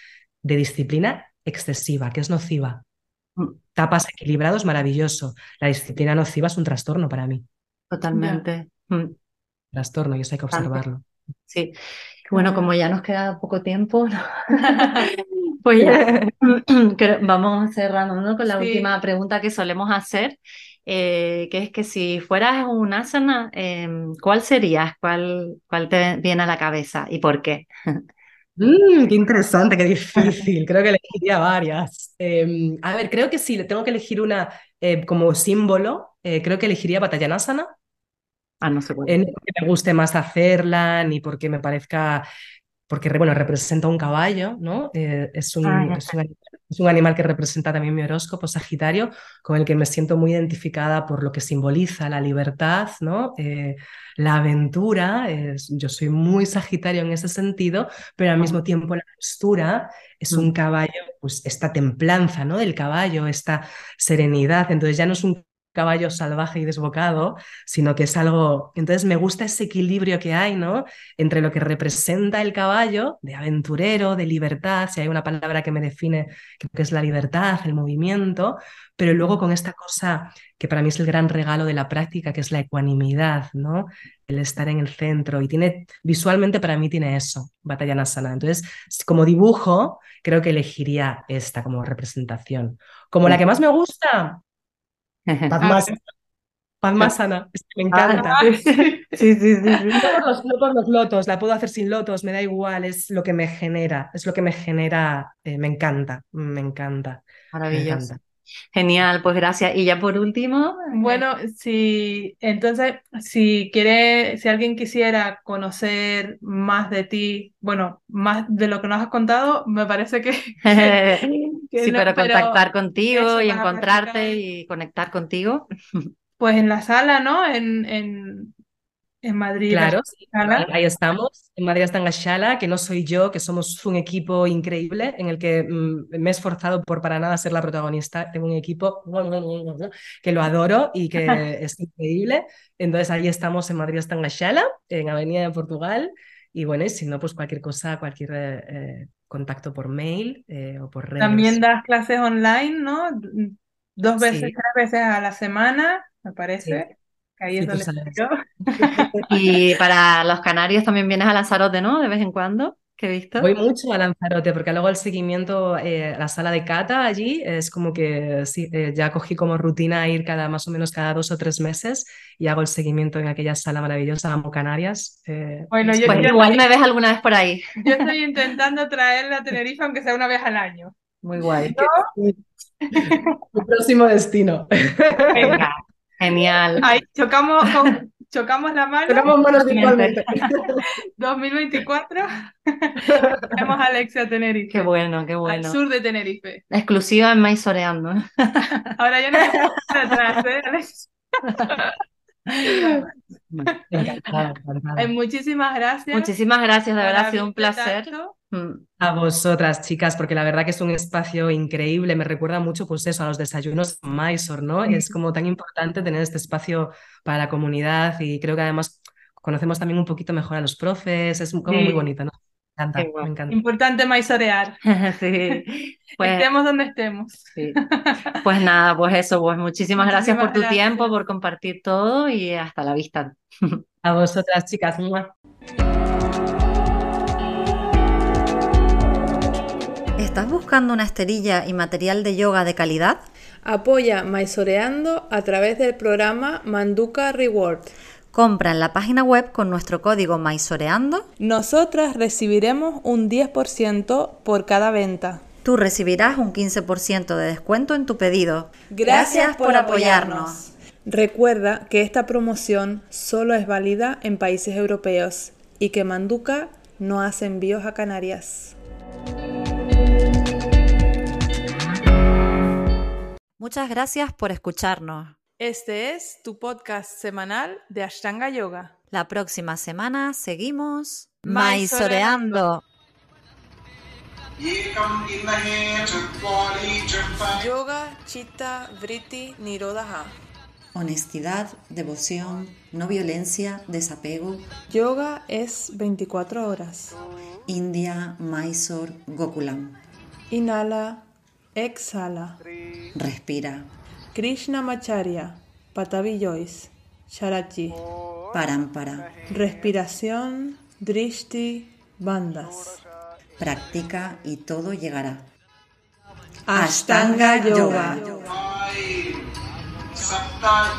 de disciplina excesiva, que es nociva. Mm. Tapas equilibrados, maravilloso. La disciplina nociva es un trastorno para mí. Totalmente. Mm. Trastorno y eso hay que observarlo. Sí. Bueno, como ya nos queda poco tiempo, pues ya vamos cerrando con la última pregunta que solemos hacer, eh, que es que si fueras un asana, em, ¿cuál serías? ¿Cuál, ¿Cuál te viene a la cabeza y por qué? Mm, qué interesante, qué difícil. Creo que elegiría varias. Em, a ver, creo que sí, le tengo que elegir una eh, como símbolo. Eh, creo que elegiría Batayanasana. Ah, no sé cuál. Eh, porque me guste más hacerla, ni porque me parezca porque bueno, representa un caballo, ¿no? es, un, ah, es, un, es, un, animal que representa también mi horóscopo Sagitario, con el que me siento muy identificada por lo que simboliza la libertad, ¿no? la aventura, yo soy muy sagitario en ese sentido, pero al mismo tiempo la postura es un mm. caballo, pues esta templanza, ¿no? Del caballo, esta serenidad, entonces ya no es un caballo salvaje y desbocado, sino que es algo, entonces me gusta ese equilibrio que hay, ¿no? Entre lo que representa el caballo, de aventurero, de libertad, si hay una palabra que me define, creo que es la libertad, el movimiento, pero luego con esta cosa que para mí es el gran regalo de la práctica, que es la ecuanimidad, ¿no? El estar en el centro y tiene, visualmente para mí tiene eso, Batalla Nasana. Entonces, como dibujo, creo que elegiría esta como representación. Como la que más me gusta, Padmasana. Padmasana, me encanta. sí, sí, sí. No por, los, lotos, la puedo hacer sin lotos, me da igual, es lo que me genera, es lo que me genera, eh, me encanta, me encanta. Maravilloso. Genial, pues gracias. Y ya por último. Bueno, si entonces, si quiere, si alguien quisiera conocer más de ti, bueno, más de lo que nos has contado, me parece que. sí, pero contactar contigo y encontrarte y conectar contigo. Pues en la sala, ¿no? En, en, en Madrid. Claro, ahí estamos. En Madrid está en Gashala, que no soy yo, que somos un equipo increíble en el que mm, me he esforzado por para nada ser la protagonista. Tengo un equipo que lo adoro y que es increíble. Entonces ahí estamos en Madrid está en Gashala, en Avenida de Portugal. Y bueno, y si no, pues cualquier cosa, cualquier eh, contacto por mail eh, o por redes. También das clases online, ¿no? Dos veces, tres veces a la semana, me parece. y para los canarios también vienes a Lanzarote, ¿no? De vez en cuando, que he visto. Voy mucho a Lanzarote porque luego el seguimiento, eh, la sala de cata allí, es como que sí, eh, ya cogí como rutina ir cada más o menos cada dos o tres meses y hago el seguimiento en aquella sala maravillosa, Amo Canarias. Eh, bueno, yo, igual me ves alguna vez por ahí. Yo estoy intentando traerla a Tenerife aunque sea una vez al año. Muy guay. Mi próximo destino. Venga, Genial. Ahí chocamos, chocamos la mano. Chocamos manos virtualmente. 2024. Tenemos a Alexia Tenerife. Qué bueno, qué bueno. Al sur de Tenerife. Exclusiva en Maisoreando. Ahora ya no me atrás, ¿eh, Alexia? muchísimas gracias. Muchísimas gracias, de verdad ha sido un placer. Mm. A vosotras, chicas, porque la verdad que es un espacio increíble, me recuerda mucho pues eso, a los desayunos Mysore, ¿no? Es como tan importante tener este espacio para la comunidad y creo que además conocemos también un poquito mejor a los profes, es como muy bonito, ¿no? Me encanta, me encanta. Importante maisorear. sí. Pues, estemos donde estemos. Pues nada, pues eso, pues muchísimas, gracias por tu tiempo, por compartir todo y hasta la vista. A vosotras, chicas. ¿Estás buscando una esterilla y material de yoga de calidad? Apoya Maisoreando a través del programa Manduka Reward. Compra en la página web con nuestro código Maisoreando. Nosotras recibiremos un 10% por cada venta. Tú recibirás un 15% de descuento en tu pedido. Gracias, por, apoyarnos. Recuerda que esta promoción solo es válida en países europeos y que Manduka no hace envíos a Canarias. Muchas gracias por escucharnos. Este es tu podcast semanal de Ashtanga Yoga. La próxima semana seguimos maizoreando. Yoga Chitta Vritti Nirodha. Honestidad, devoción, no violencia, desapego. Yoga es 24 horas. India, Mysore, Gokulam. Inhala, exhala. Respira. Krishna Macharya, Patavi Joyce, Sharachi. Parampara. Respiración, Drishti, Bandas. Practica y todo llegará. Ashtanga Yoga. Sapta